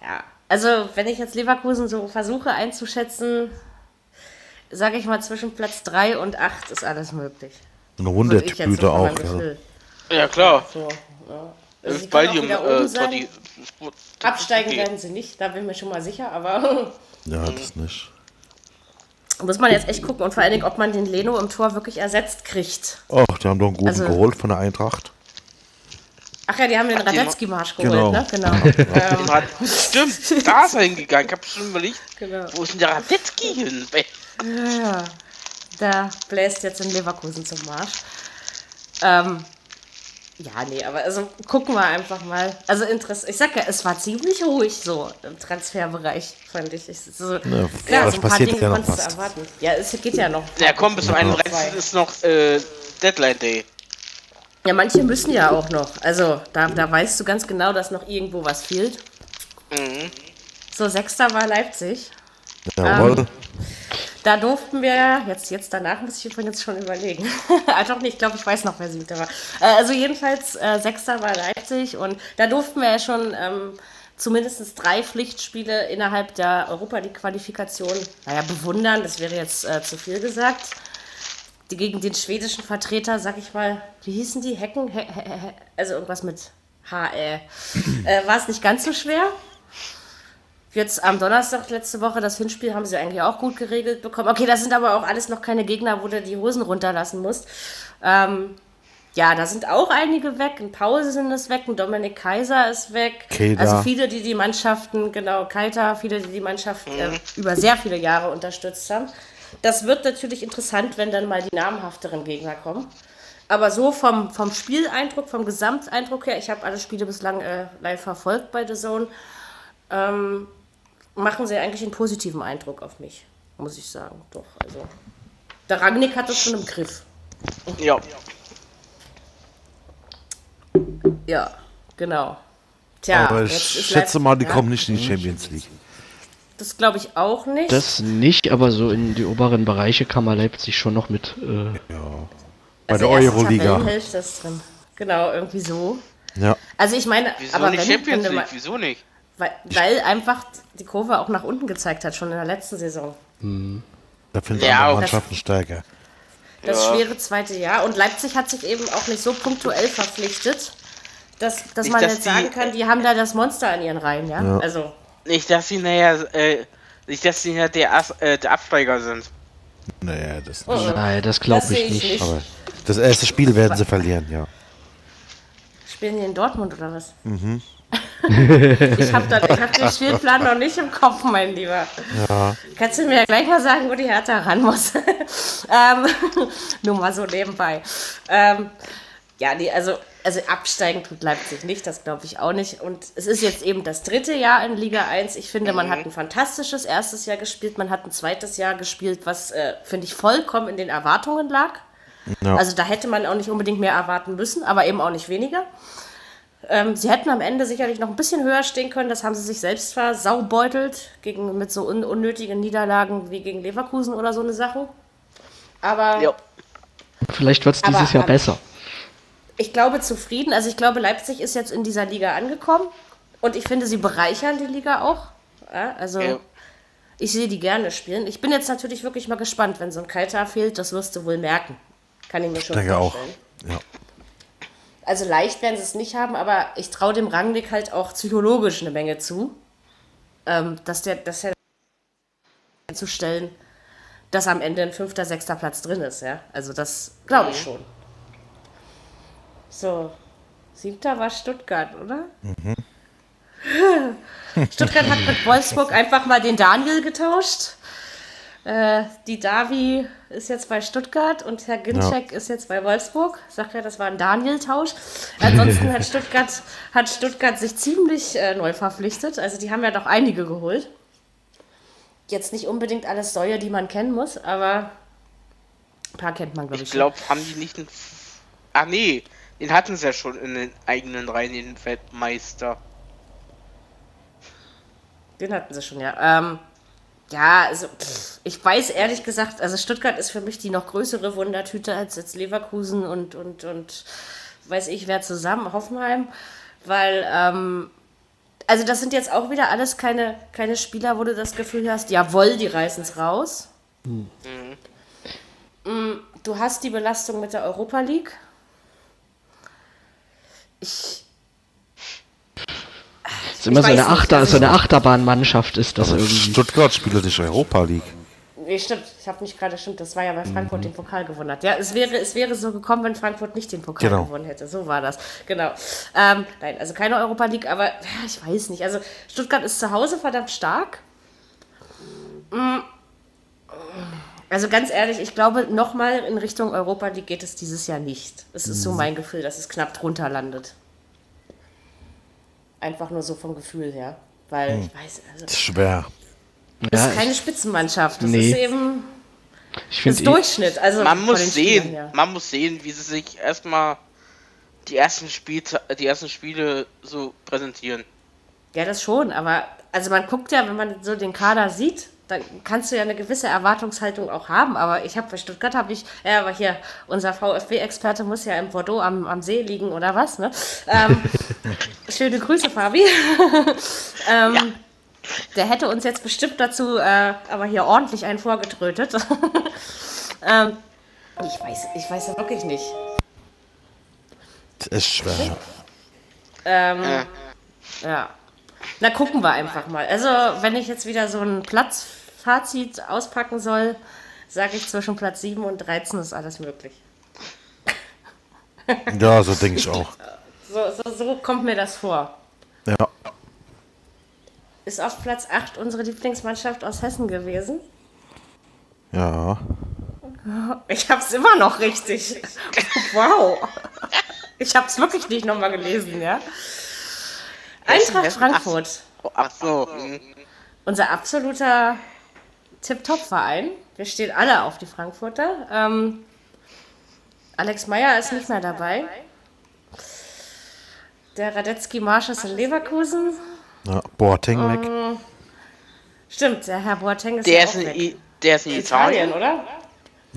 Ja. Also, wenn ich jetzt Leverkusen so versuche einzuschätzen, sage ich mal, zwischen Platz 3 und 8 ist alles möglich. Eine jetzt Wundertüte so auch, ja. Ja, klar. So, ja. Also ist bei dir. Äh, Absteigen werden sie nicht, da bin ich mir schon mal sicher, aber Ja, das nicht. Muss man jetzt echt gucken und vor allen Dingen, ob man den Leno im Tor wirklich ersetzt kriegt. Oh, die haben doch einen guten Also- geholt von der Eintracht. Ach ja, die haben den Ach, Radetzky-Marsch geholt, Genau. ne? Genau. ähm, Rad- Stimmt, da ist er hingegangen. Ich hab schon überlegt, genau. wo ist denn der Radetzky hin? Ja, da bläst jetzt in Leverkusen zum Marsch. Ähm, ja, nee, aber also gucken wir einfach mal. Also interessant. Ich sag ja, es war ziemlich ruhig so im Transferbereich, fand ich. ich so, klar, das so ein paar passiert Dinge ja noch konntest du was. erwarten. Ja, es geht ja noch. Ja, komm, bis zum 31. ist noch äh, Deadline Day. Ja, manche müssen ja auch noch. Also, da, da weißt du ganz genau, dass noch irgendwo was fehlt. Mhm. So, Sechster war Leipzig. Jawohl. Da durften wir, jetzt, jetzt danach muss ich übrigens schon überlegen. ah, doch nicht, ich glaube, ich weiß noch, wer siebter war. Äh, also jedenfalls, äh, Sechster war Leipzig und da durften wir ja schon ähm, zumindest drei Pflichtspiele innerhalb der Europa League-Qualifikation, naja, bewundern, das wäre jetzt äh, zu viel gesagt. Die gegen den schwedischen Vertreter, sag ich mal, wie hießen die? Hecken? He he he also irgendwas mit H, äh war es nicht ganz so schwer. Jetzt am Donnerstag letzte Woche, das Hinspiel, haben sie eigentlich auch gut geregelt bekommen. Okay, das sind aber auch alles noch keine Gegner, wo du die Hosen runterlassen musst. Ähm, ja, da sind auch einige weg. Ein Pause sind es weg, ein Dominik Kaiser ist weg. Keita. Also viele, die die Mannschaften, genau, Keita, viele, die die Mannschaft äh, über sehr viele Jahre unterstützt haben. Das wird natürlich interessant, wenn dann mal die namhafteren Gegner kommen. Aber so vom, vom Spieleindruck, vom Gesamteindruck her, ich habe alle Spiele bislang äh, live verfolgt bei The Zone, ähm, machen sie eigentlich einen positiven Eindruck auf mich, muss ich sagen. Doch, also. Der Rangnick hat das schon im Griff. Ja. Ja, genau. Tja, Aber ich schätze mal, die ja, kommen nicht in die Champions League. Das glaube ich auch nicht. Das nicht, aber so in die oberen Bereiche kann man Leipzig schon noch mit. Äh, Bei Also der Euroliga. Drin. Genau, irgendwie so. Ja. Also ich meine, Wieso aber nicht wenn, Champions wenn League? Wieso nicht? Weil, weil einfach die Kurve auch nach unten gezeigt hat, schon in der letzten Saison. Da finden Ja, andere das- Mannschaften stärker. Das Ja. schwere zweite Jahr. Und Leipzig hat sich eben auch nicht so punktuell verpflichtet, dass, dass Nicht, man dass jetzt die- sagen kann, die haben da das Monster an ihren Reihen, ja? Ja. Also, Nicht, dass sie nachher, äh, nicht, dass sie nachher der, As äh, der Absteiger sind. Naja, das Oh. nicht. nein, das glaube Das ich ich nicht. nicht. Aber das erste Spiel werden sie verlieren, ja. spielen die in Dortmund oder was? ich habe hab den Spielplan noch nicht im Kopf, mein Lieber. Ja. Kannst du mir gleich mal sagen, wo die Hertha ran muss? ähm, nur mal so nebenbei. Ähm, ja, nee, also, also absteigen tut Leipzig nicht, das glaube ich auch nicht. Und es ist jetzt eben das dritte Jahr in Liga 1. Ich finde, man hat ein fantastisches erstes Jahr gespielt, man hat ein zweites Jahr gespielt, was, äh, finde ich, vollkommen in den Erwartungen lag. Ja. Also da hätte man auch nicht unbedingt mehr erwarten müssen, aber eben auch nicht weniger. Ähm, sie hätten am Ende sicherlich noch ein bisschen höher stehen können. Das haben sie sich selbst versaubeutelt gegen, mit so un unnötigen Niederlagen wie gegen Leverkusen oder so eine Sache. Aber Ja. Vielleicht wird es Aber, dieses Jahr aber- besser. ich glaube zufrieden. Also ich glaube, Leipzig ist jetzt in dieser Liga angekommen und ich finde, sie bereichern die Liga auch. Ja, also Ja. ich sehe die gerne spielen. Ich bin jetzt natürlich wirklich mal gespannt, wenn so ein Kalter fehlt, das wirst du wohl merken. Kann ich mir schon Ich denke auch. vorstellen. Ja. Also leicht werden sie es nicht haben, aber ich traue dem Rangnick halt auch psychologisch eine Menge zu. Ähm, dass der, dass er zu stellen, dass am Ende ein fünfter, sechster Platz drin ist, ja. Also das glaube ich schon. So, siebter war Stuttgart, oder? Stuttgart hat mit Wolfsburg einfach mal den Daniel getauscht. Äh, die Davi ist jetzt bei Stuttgart und Herr Ginczek ist jetzt bei Wolfsburg. Sagt ja, das war ein Daniel-Tausch. Ansonsten hat Stuttgart, hat Stuttgart sich ziemlich äh, neu verpflichtet. Also die haben ja doch einige geholt. Jetzt nicht unbedingt alles Säue, die man kennen muss, aber ein paar kennt man, glaube ich. Ich glaube, haben die nicht einen. F- Ah, nee. Den hatten sie ja schon in den eigenen Reihen, den Weltmeister. Den hatten sie schon, ja. Ähm, ja, also pff, ich weiß ehrlich gesagt, also Stuttgart ist für mich die noch größere Wundertüte als jetzt Leverkusen und, und, und weiß ich wer zusammen, Hoffenheim, weil, ähm, also das sind jetzt auch wieder alles keine, keine Spieler, wo du das Gefühl hast, jawohl, die reißen es raus. Mm, Du hast die Belastung mit der Europa League. Ich, ist immer so eine, nicht, Achter, also- so eine Achterbahnmannschaft ist das irgendwie. Stuttgart spielt nicht Europa League. Nee, stimmt. Ich habe mich gerade, stimmt, das war ja bei Frankfurt den Pokal gewonnen hat. Ja, es wäre, es wäre so gekommen, wenn Frankfurt nicht den Pokal Genau. gewonnen hätte. So war das. Genau. Ähm, nein, also keine Europa League, aber ja, ich weiß nicht. Also Stuttgart ist zu Hause verdammt stark. Mm. Also ganz ehrlich, ich glaube, nochmal in Richtung Europa League geht es dieses Jahr nicht. Es ist so mein Gefühl, dass es knapp drunter landet. Einfach nur so vom Gefühl her. Weil, ich weiß, also, Das ist schwer. es Ja, ist keine Spitzenmannschaft. Das Nee. ist eben ich das finde, Durchschnitt. Also Man muss sehen, Spielern man muss sehen, wie sie sich erstmal die ersten Spiele, die ersten Spiele so präsentieren. Ja, das schon, aber also man guckt ja, wenn man so den Kader sieht, dann kannst du ja eine gewisse Erwartungshaltung auch haben. Aber ich habe bei Stuttgart habe ich, ja, aber hier, unser VfB-Experte muss ja in Bordeaux am, am See liegen oder was, ne? Ähm, schöne Grüße, Fabi. ähm, Der hätte uns jetzt bestimmt dazu äh, aber hier ordentlich einen vorgetrötet. ähm, ich weiß, ich weiß ja wirklich nicht. Das ist schwer. Ähm, Ja. Ja. Na, gucken wir einfach mal. Also, wenn ich jetzt wieder so ein Platzfazit auspacken soll, sage ich zwischen Platz 7 und 13 ist alles möglich. Ja, so denke ich auch. So, so, so kommt mir das vor. Ja. Ist auf Platz 8 unsere Lieblingsmannschaft aus Hessen gewesen? Ja. Ich hab's immer noch richtig. Wow. Ich hab's wirklich nicht nochmal gelesen, ja? Eintracht? Frankfurt. Ach so. unser absoluter Tip-Top-Verein. Wir stehen alle auf die Frankfurter. Ähm, Alex Meyer ist nicht mehr dabei. Der Radetzky Marsch ist in Leverkusen. ja. Boateng weg. Stimmt, der Herr Boateng ist Der ja ist auch in, weg. I der ist in Italien, Italien. oder?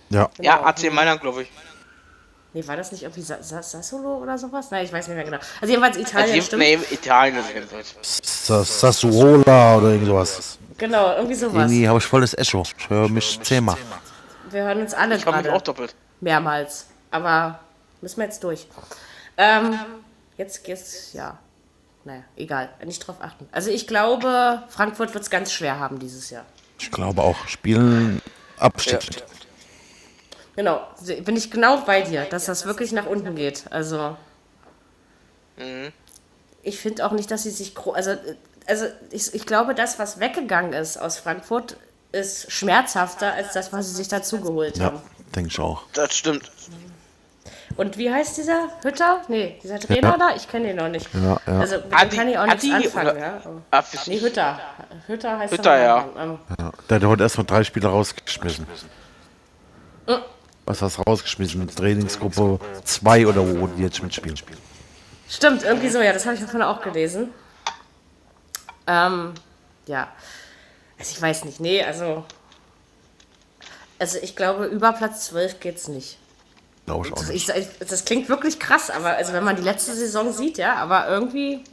Ja. Ja, AC Mailand, glaube ich. Nee, war das nicht irgendwie Sa Sa Sassolo oder sowas? Nein, ich weiß nicht mehr genau. Also jedenfalls Italien, Also, stimmt. nee, Italien ist jedenfalls. Sa- Sassuola oder irgend sowas. Genau, irgendwie sowas. Irgendwie habe ich volles Echo. Ich höre mich zehnmal. Wir hören uns alle Ich gerade. auch doppelt. Mehrmals. Aber müssen wir jetzt durch. Ähm, jetzt geht's, ja. Naja, egal. Nicht drauf achten. Also ich glaube, Frankfurt wird es ganz schwer haben dieses Jahr. Ich glaube auch. Spielen Abstieg. Genau. Bin ich genau bei dir, dass das wirklich nach unten geht. Also. Ich finde auch nicht, dass sie sich. Also, also ich, ich glaube, das, was weggegangen ist aus Frankfurt, ist schmerzhafter als das, was sie sich dazu geholt haben. Ja, denke ich auch. Das stimmt. Und wie heißt dieser Hütter? Nee, dieser Trainer da? Ich kenne den noch nicht. Ja, ja. Also mit Adi- kann ich auch nichts Adi anfangen. oder- Ja. aber- Ah, Nee, Hütter. Hütter heißt Hütter, der ja. Nachname. Ähm, Ja. Der hat heute erstmal drei Spieler rausgeschmissen. Äh. Was hast du rausgeschmissen? Mit Trainingsgruppe 2 oder wo die jetzt mitspielen? Stimmt, irgendwie so, ja, das habe ich davon auch gelesen. Ähm, ja. Also ich weiß nicht, nee, also. Also ich glaube, über Platz 12 geht's nicht. Glaube ich auch nicht. Ich, ich, das klingt wirklich krass, aber also wenn man die letzte Saison sieht, ja, aber irgendwie,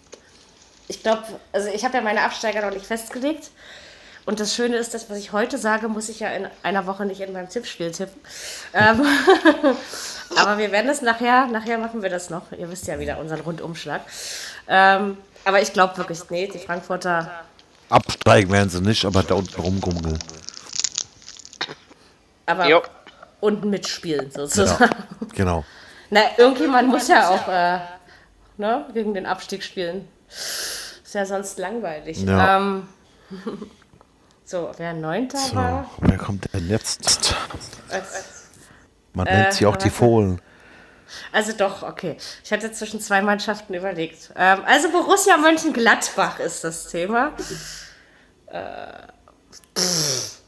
ich glaube, also ich habe ja meine Absteiger noch nicht festgelegt. Und das Schöne ist, dass was ich heute sage, muss ich ja in einer Woche nicht in meinem Tippspiel tippen. Ähm, aber wir werden es nachher, nachher machen wir das noch. Ihr wisst ja wieder unseren Rundumschlag. Ähm, aber ich glaube wirklich, nee, die Frankfurter. Absteigen werden sie nicht, aber da unten rumgummeln. Aber Jo. unten mitspielen sozusagen. Ja, genau. Na, irgendjemand muss ja auch äh, ne, gegen den Abstieg spielen. Ist ja sonst langweilig. Ja. Ähm, so, wer Neunter So, war. wer kommt denn jetzt? Als, Man Äh, nennt sie auch die warte. Fohlen. also doch, okay. Ich hatte zwischen zwei Mannschaften überlegt. Ähm, also Borussia Mönchengladbach ist das Thema. Äh, pff,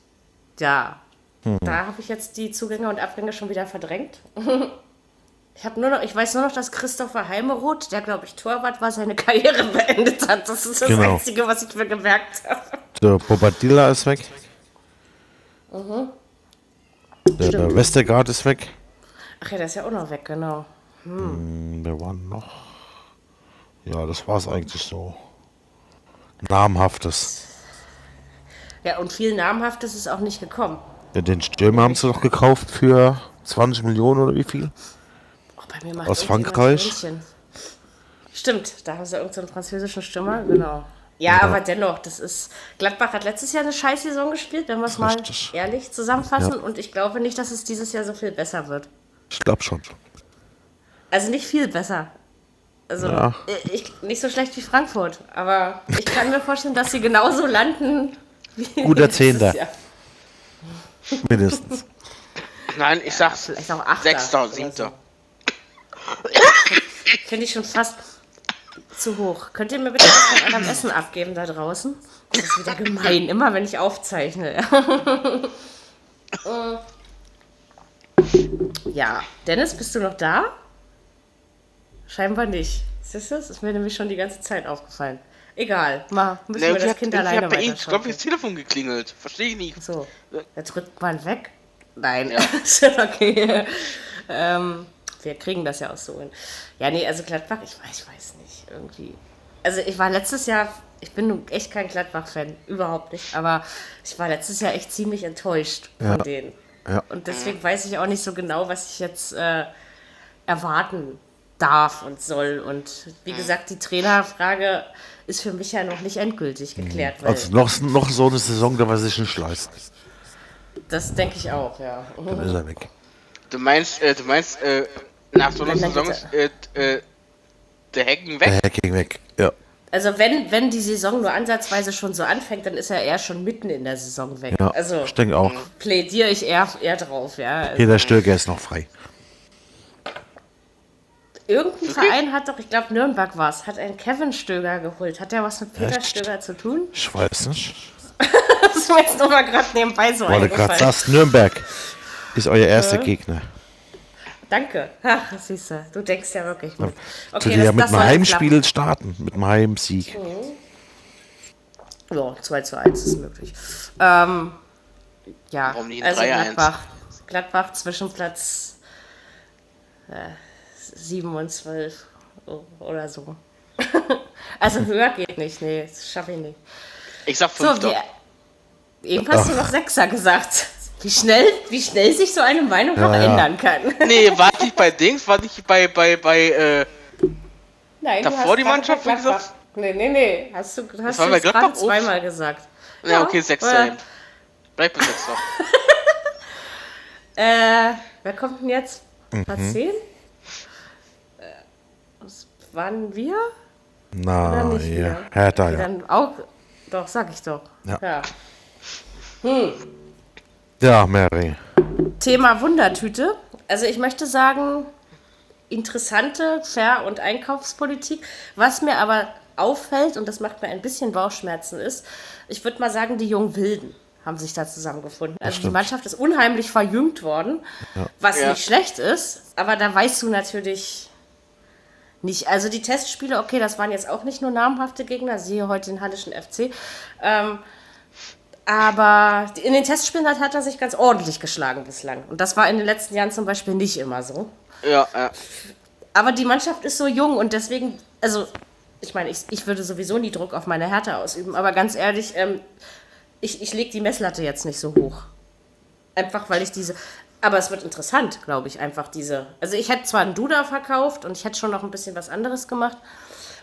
ja, da habe ich jetzt die Zugänge und Abgänge schon wieder verdrängt. Ich habe nur noch, ich weiß nur noch, dass Christopher Heimeroth, der glaube ich Torwart war, seine Karriere beendet hat. Das ist das Genau. Einzige, was ich mir gemerkt habe. Der Bobadilla ist weg. Der, der Westergaard ist weg. Ach ja, der ist ja auch noch weg, genau. Hm, Wer war noch? Ja, das war es eigentlich so. Namhaftes. Ja, und viel Namhaftes ist auch nicht gekommen. Ja, den Stürmer haben sie doch gekauft für 20 Millionen oder wie viel? Aus Frankreich? Stimmt, da haben sie irgendeinen französischen Stürmer, genau. Ja, aber dennoch, das ist. Gladbach hat letztes Jahr eine Scheißsaison gespielt, wenn wir es mal Richtig. ehrlich zusammenfassen. Ja. Und ich glaube nicht, dass es dieses Jahr so viel besser wird. Ich glaube schon. Also nicht viel besser. Also Ja. ich, nicht so schlecht wie Frankfurt, aber ich kann mir vorstellen, dass sie genauso landen wie Guter Zehnter. Mindestens. Nein, ich sag's. Vielleicht auch Achter. Sechster, Siebter. Finde ich schon fast zu hoch. Könnt ihr mir bitte was von eurem Essen abgeben da draußen? Das ist wieder gemein, immer wenn ich aufzeichne. ja, Dennis, bist du noch da? Scheinbar nicht. Siehst du, das ist mir nämlich schon die ganze Zeit aufgefallen. Egal, mal müssen Ne, wir das Kind alleine bei ihm, ich glaube, weiterschauen. das Telefon geklingelt. Verstehe ich nicht. So, jetzt drückt man weg. Nein, ist schon okay. ähm, wir kriegen das ja auch so hin. Ja, nee, also Gladbach, ich weiß, ich weiß nicht, irgendwie. Also ich war letztes Jahr, ich bin nun echt kein Gladbach-Fan, überhaupt nicht, aber ich war letztes Jahr echt ziemlich enttäuscht von Ja. denen. Ja. Und deswegen weiß ich auch nicht so genau, was ich jetzt äh, erwarten darf und soll. Und wie gesagt, die Trainerfrage ist für mich ja noch nicht endgültig geklärt. Weil Also noch, noch so eine Saison, da weiß ich nicht leisten. das denke ich auch, ja. Dann ist er weg. Du meinst, äh, du meinst, äh, nach so einer Saison ist äh, äh, der Hacken Der weg? Hacking weg. Ja. Also wenn, wenn die Saison nur ansatzweise schon so anfängt, dann ist er eher schon mitten in der Saison weg. ja. Also ich denke auch. plädiere ich eher, eher drauf, ja. Also, Peter Stöger ist noch frei. irgendein Verein hat doch, ich glaube Nürnberg war es, hat einen Kevin Stöger geholt. Hat der was mit Peter Echt? Stöger zu tun? Ich weiß nicht. Das mir jetzt nur mal gerade nebenbei so Weil du gerade sagst, Nürnberg ist euer erster Gegner. Danke. Ach, siehst du, denkst ja wirklich mit. Okay, du ja mit einem Heimspiel starten, mit einem Heimsieg. klappen. Ja, 2 zu 1 ist möglich. Ähm, ja, Warum nicht also 3-1? Gladbach, Gladbach zwischen Platz äh, 7 und 12 o- oder so. also höher geht nicht, nee, das schaffe ich nicht. Ich sag So, Fünfter. wir, eben hast du noch Sechser gesagt. Wie schnell, wie schnell sich so eine Meinung noch ja. ändern kann. nee, war nicht bei Dings, war nicht bei, bei, bei, äh, Nein, Davor du hast die Mannschaft, bei wie Gladbach- gesagt? Nee, nee, nee. Hast du, hast du Gladbach? gerade Ups. zweimal gesagt. ja, okay, Sechster. oder- eben. Bleib bei Sechster. Äh, wer kommt denn jetzt? Mhm. Platz 10? Äh, was waren wir? Na, ja. Hertha, ja. Dann auch. Doch, sag ich doch. Ja. ja. Ja, Mary. Thema Wundertüte. Also ich möchte sagen, interessante Fair- und Einkaufspolitik. Was mir aber auffällt, und das macht mir ein bisschen Bauchschmerzen, ist, ich würde mal sagen, die jungen Wilden haben sich da zusammengefunden. Also die. Mannschaft ist unheimlich verjüngt worden, was Ja. nicht schlecht ist, aber da weißt du natürlich nicht. Also die Testspiele, okay, das waren jetzt auch nicht nur namhafte Gegner, siehe heute den Hallischen FC. Ähm, aber in den Testspielen hat, hat er sich ganz ordentlich geschlagen bislang. Und das war in den letzten Jahren zum Beispiel nicht immer so. Ja, ja. Aber die Mannschaft ist so jung und deswegen, also, ich meine, ich, ich würde sowieso nie Druck auf meine Härte ausüben, aber ganz ehrlich, ähm, ich, ich lege die Messlatte jetzt nicht so hoch. Einfach weil ich diese. Aber es wird interessant, glaube ich, einfach diese. Also ich hätte zwar einen Duda verkauft und ich hätte schon noch ein bisschen was anderes gemacht.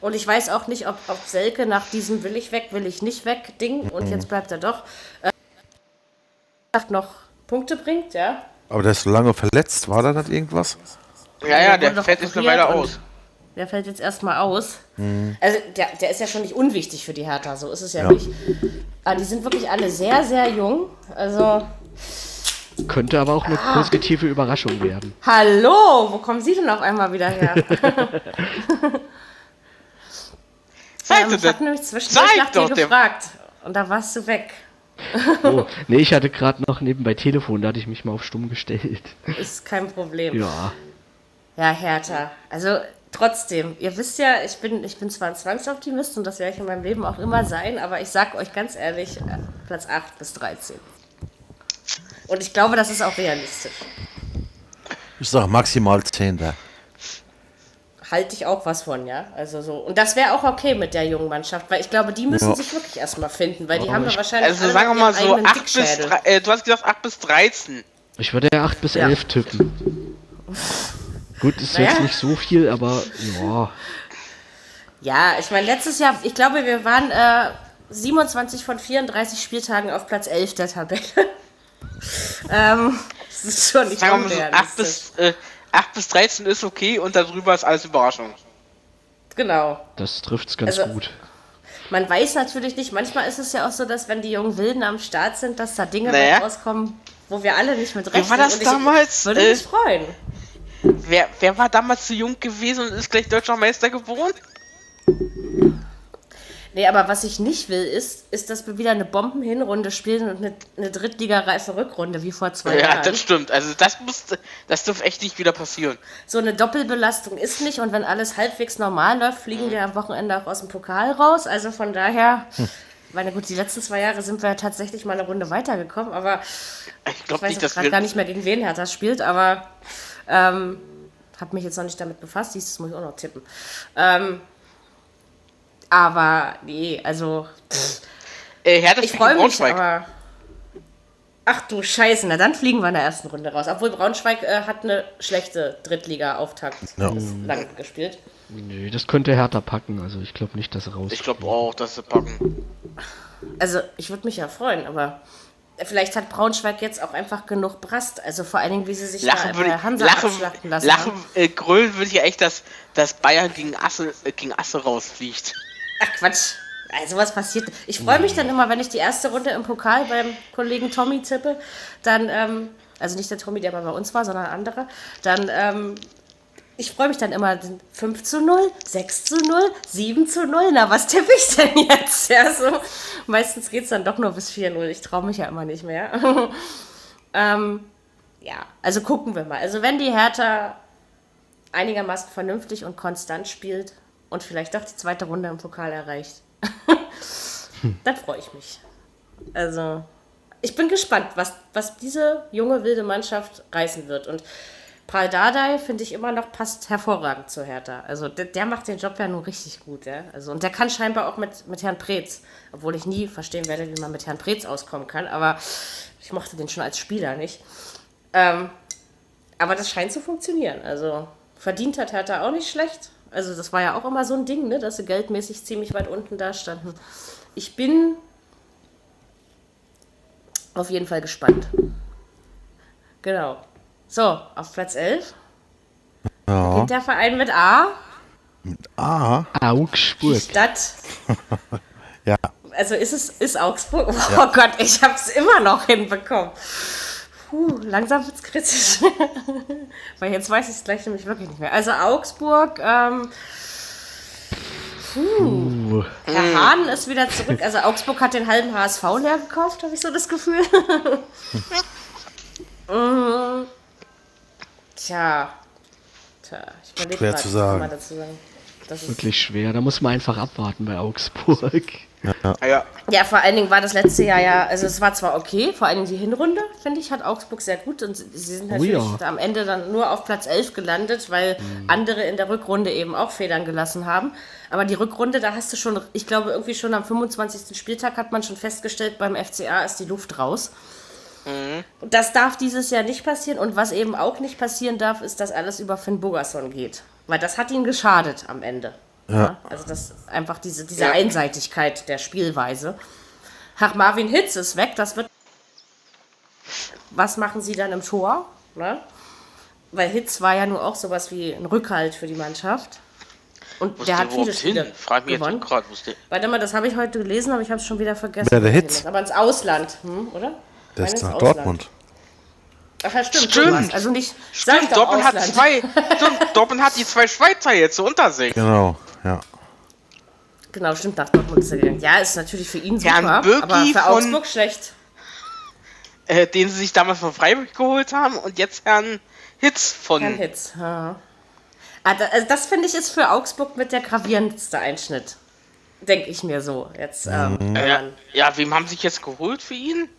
Und ich weiß auch nicht, ob, ob Selke nach diesem will ich weg, will ich nicht weg Ding und jetzt bleibt er doch äh, noch Punkte bringt, ja. Aber der ist so lange verletzt. War da nicht irgendwas? Ja, ja, wurde der doch fällt jetzt eine Weile aus. Der fällt jetzt erstmal aus. Also der, der ist ja schon nicht unwichtig für die Hertha, so ist es ja, Ja. nicht. Aber die sind wirklich alle sehr, sehr jung. Also, Könnte aber auch eine Ah. positive Überraschung werden. hallo, wo kommen Sie denn auf einmal wieder her? Zeig ähm, ich habe nämlich zwischendurch nach dir gefragt. Und da warst du weg. Oh, nee, ich hatte gerade noch nebenbei Telefon, da hatte ich mich mal auf stumm gestellt. Ist kein Problem. Ja. Ja, Hertha. Also trotzdem, ihr wisst ja, ich bin, ich bin zwar ein Zwangsoptimist und das werde ich in meinem Leben auch immer sein, aber ich sag euch ganz ehrlich, äh, Platz 8 bis 13. Und ich glaube, das ist auch realistisch. Ich sag maximal Zehnter. Halte ich auch was von, ja. Also so. Und das wäre auch okay mit der jungen Mannschaft, weil ich glaube, die müssen Ja. sich wirklich erstmal finden, weil die haben ja wahrscheinlich. Also alle sagen wir mal so eigenen 8 bis, äh, du hast gesagt 8 bis 13. Ich würde ja 8 bis Ja. 11 tippen. Gut, ist Naja. jetzt nicht so viel, aber ja. Ja, ich meine, letztes Jahr, ich glaube, wir waren äh, 27 von 34 Spieltagen auf Platz 11 der Tabelle. ähm, das ist schon nicht Sagen wir mal so 8 unrealistisch. bis, äh, 8 bis 13 ist okay und darüber ist alles Überraschung. Genau. Das trifft's ganz Also- gut. Man weiß natürlich nicht, manchmal ist es ja auch so, dass wenn die jungen Wilden am Start sind, dass da Dinge Naja. rauskommen, wo wir alle nicht mit rechnen. war das Und ich damals? Würde Äh, mich freuen. Wer, wer war damals zu jung gewesen und ist gleich deutscher Meister geworden? Nee, aber was ich nicht will, ist, ist, dass wir wieder eine Bombenhinrunde spielen und eine, eine Drittligareife Rückrunde wie vor zwei Ja, Jahren. das stimmt. Also das muss, das darf echt nicht wieder passieren. So eine Doppelbelastung ist nicht und wenn alles halbwegs normal läuft, fliegen wir am Wochenende auch aus dem Pokal raus. Also von daher, meine gut, die letzten zwei Jahre sind wir tatsächlich mal eine Runde weitergekommen, aber Ich ich glaube weiß nicht, gerade wir. gar nicht mehr, gegen wen Hertha spielt, aber ähm, habe mich jetzt noch nicht damit befasst. Dieses muss ich auch noch tippen. Ähm, aber nee, also Äh, Hertha ich freue mich, Braunschweig. aber ach du Scheiße, na dann fliegen wir in der ersten Runde raus. Obwohl Braunschweig äh, hat eine schlechte Drittliga-Auftakt Ja. lang gespielt. Nö, das könnte Hertha packen, also ich glaube nicht, dass er raus. Ich glaube auch, dass sie packen. Also ich würde mich ja freuen, aber vielleicht hat Braunschweig jetzt auch einfach genug Brast. Also vor allen Dingen, wie sie sich Lachen da würde bei Hansa lachen, lassen lachen äh, grölen würde ich ja echt, dass, dass Bayern gegen Asse, äh, gegen Asse rausfliegt. Ach Quatsch. Also was passiert? Ich freue mich dann immer, wenn ich die erste Runde im Pokal beim Kollegen Tommy tippe, dann, ähm, also nicht der Tommy, der mal bei uns war, sondern ein anderer, dann, ähm, ich freue mich dann immer 5 zu 0, 6 zu 0, 7 zu 0. Na, was tippe ich denn jetzt? Ja, so. Meistens geht es dann doch nur bis 4-0. Ich traue mich ja immer nicht mehr. ähm, ja, also gucken wir mal. Also wenn die Hertha einigermaßen vernünftig und konstant spielt und vielleicht doch die zweite Runde im Pokal erreicht, dann freue ich mich. Also, ich bin gespannt, was, was diese junge, wilde Mannschaft reißen wird. Und Pral Dardai, finde ich immer noch, passt hervorragend zu Hertha. Also, der, der macht den Job ja nun richtig gut, ja. Also, und der kann scheinbar auch mit, mit Herrn Preetz, obwohl ich nie verstehen werde, wie man mit Herrn Preetz auskommen kann, aber ich mochte den schon als Spieler nicht. Ähm, aber das scheint zu funktionieren. Also verdient hat Hertha auch nicht schlecht. Also das war ja auch immer so ein Ding, ne, dass sie geldmäßig ziemlich weit unten da standen. Ich bin auf jeden Fall gespannt. Genau. So, auf Platz 11. Ja. Geht der Verein mit A. Ah, Die Augsburg. Stadt. ja. Also ist es ist Augsburg. Oh Gott, ich habe es immer noch hinbekommen. Puh, langsam wird's kritisch. Weil jetzt weiß ich es gleich nämlich wirklich nicht mehr. Also Augsburg, ähm, Uh, Herr Hahn ist wieder zurück. Also Augsburg hat den halben HSV leer gekauft, habe ich so das Gefühl. Mhm. Tja. Tja, ich überlege Schwer grad, zu was sagen. kann man dazu sagen. Das ist Wirklich schwer. Da muss man einfach abwarten bei Augsburg. Ah, ja. Ja, vor allen Dingen war das letzte Jahr ja, also es war zwar okay, vor allen Dingen die Hinrunde, finde ich, hat Augsburg sehr gut und sie sind natürlich ja. am Ende dann nur auf Platz 11 gelandet, weil andere in der Rückrunde eben auch Federn gelassen haben. Aber die Rückrunde, da hast du schon, ich glaube irgendwie schon am 25. Spieltag hat man schon festgestellt, beim FCA ist die Luft raus. Und das darf dieses Jahr nicht passieren und was eben auch nicht passieren darf, ist, dass alles über Finn Bogerson geht. Weil das hat ihn geschadet am Ende. Ja. Also das ist einfach diese, diese Ja. Einseitigkeit der Spielweise. Ach, Marvin Hitz ist weg, das wird. Was machen sie dann im Tor? Ne? Weil Hitz war ja nur auch sowas wie ein Rückhalt für die Mannschaft. Und der der hat viele überhaupt hin? Spiele Frag mich gewonnen. jetzt ist der? Warte mal, das habe ich heute gelesen, aber ich habe es schon wieder vergessen. Wer, der Hitz? Aber ins Ausland, hm, oder? Der ist nach. Dortmund. Ach ja, stimmt. Stimmt. Also nicht. Stimmt, Dortmund hat zwei. Stimmt, Dortmund hat die zwei Schweizer jetzt so unter sich. Genau, ja. Genau, stimmt, nach Dortmund ist er gegangen. Ja, ist natürlich für ihn super, Herrn Birki aber für von- Augsburg schlecht. Äh, den sie sich damals von Freiburg geholt haben und jetzt Herrn Hitz von. Kein Hitz. Ja. Ah, da, also das finde ich ist für Augsburg mit der gravierendste Einschnitt. Denke ich mir so. Jetzt, ähm, Ja, man- ja, wem haben sie sich jetzt geholt für ihn?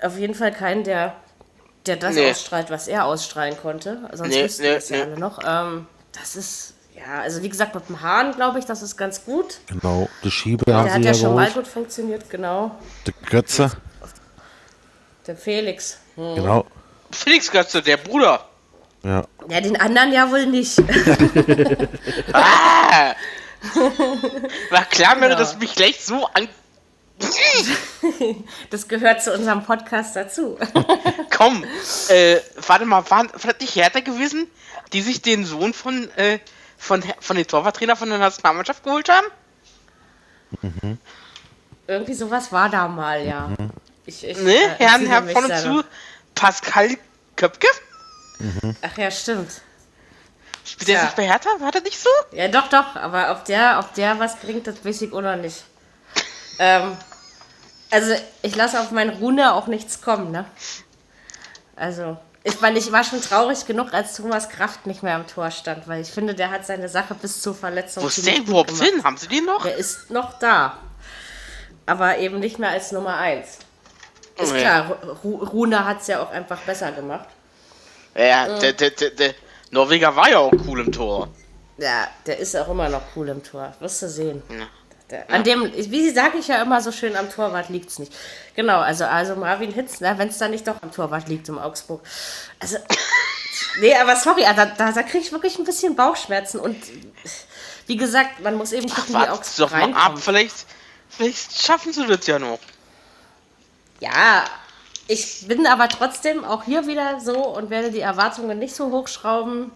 auf jeden Fall keinen, der, der das Nee. ausstrahlt, was er ausstrahlen konnte. Sonst Nee, wüssten nee, das ja nee. alle noch. Ähm, das ist, ja, also wie gesagt, mit dem Hahn, glaube ich, das ist ganz gut. Genau. Die Schiebe haben Der hat ja ja schon mal gut funktioniert, genau. Der Götze. Der Felix. Hm. Genau. Felix Götze, der Bruder. Ja. Ja, den anderen ja wohl nicht. Ah! War klar, Genau. wenn das mich gleich so an. Das gehört zu unserem Podcast dazu. Komm, äh, warte mal, war, war das nicht Hertha gewesen, die sich den Sohn von, äh, von, von dem Torwarttrainer von der Nationalmannschaft geholt haben? Irgendwie sowas war da mal, ja. Ich, ich, Ne? äh, Herrn, Herr von und zu, Pascal Köpke? Ach ja, stimmt. Spielt der Tja. nicht bei Hertha? War das nicht so? Ja, doch, doch, aber ob der, ob der was bringt, das weiß ich auch noch nicht. Ähm, also, ich lasse auf meinen Rune auch nichts kommen, ne? Also, ich meine, ich war schon traurig genug, als Thomas Kraft nicht mehr am Tor stand, weil ich finde, der hat seine Sache bis zur Verletzung Wo ist der überhaupt hin? Haben sie den noch? Der ist noch da. Aber eben nicht mehr als Nummer 1. Ist Oh, ja. klar, Ru Rune hat es ja auch einfach besser gemacht. Ja, der, der, der, der Norweger war ja auch cool im Tor. Ja, der ist auch immer noch cool im Tor. Wirst du sehen. Ja. An dem, wie sage ich ja immer so schön, am Torwart liegt es nicht. Genau, also, also Marvin Hitz, wenn es da nicht doch am Torwart liegt im Augsburg. Also, nee, aber sorry, da, da, da kriege ich wirklich ein bisschen Bauchschmerzen. Und wie gesagt, man muss eben gucken, wie Warte Augsburg doch mal ab, reinkommt. vielleicht, vielleicht schaffen sie das ja noch. Ja, ich bin aber trotzdem auch hier wieder so und werde die Erwartungen nicht so hochschrauben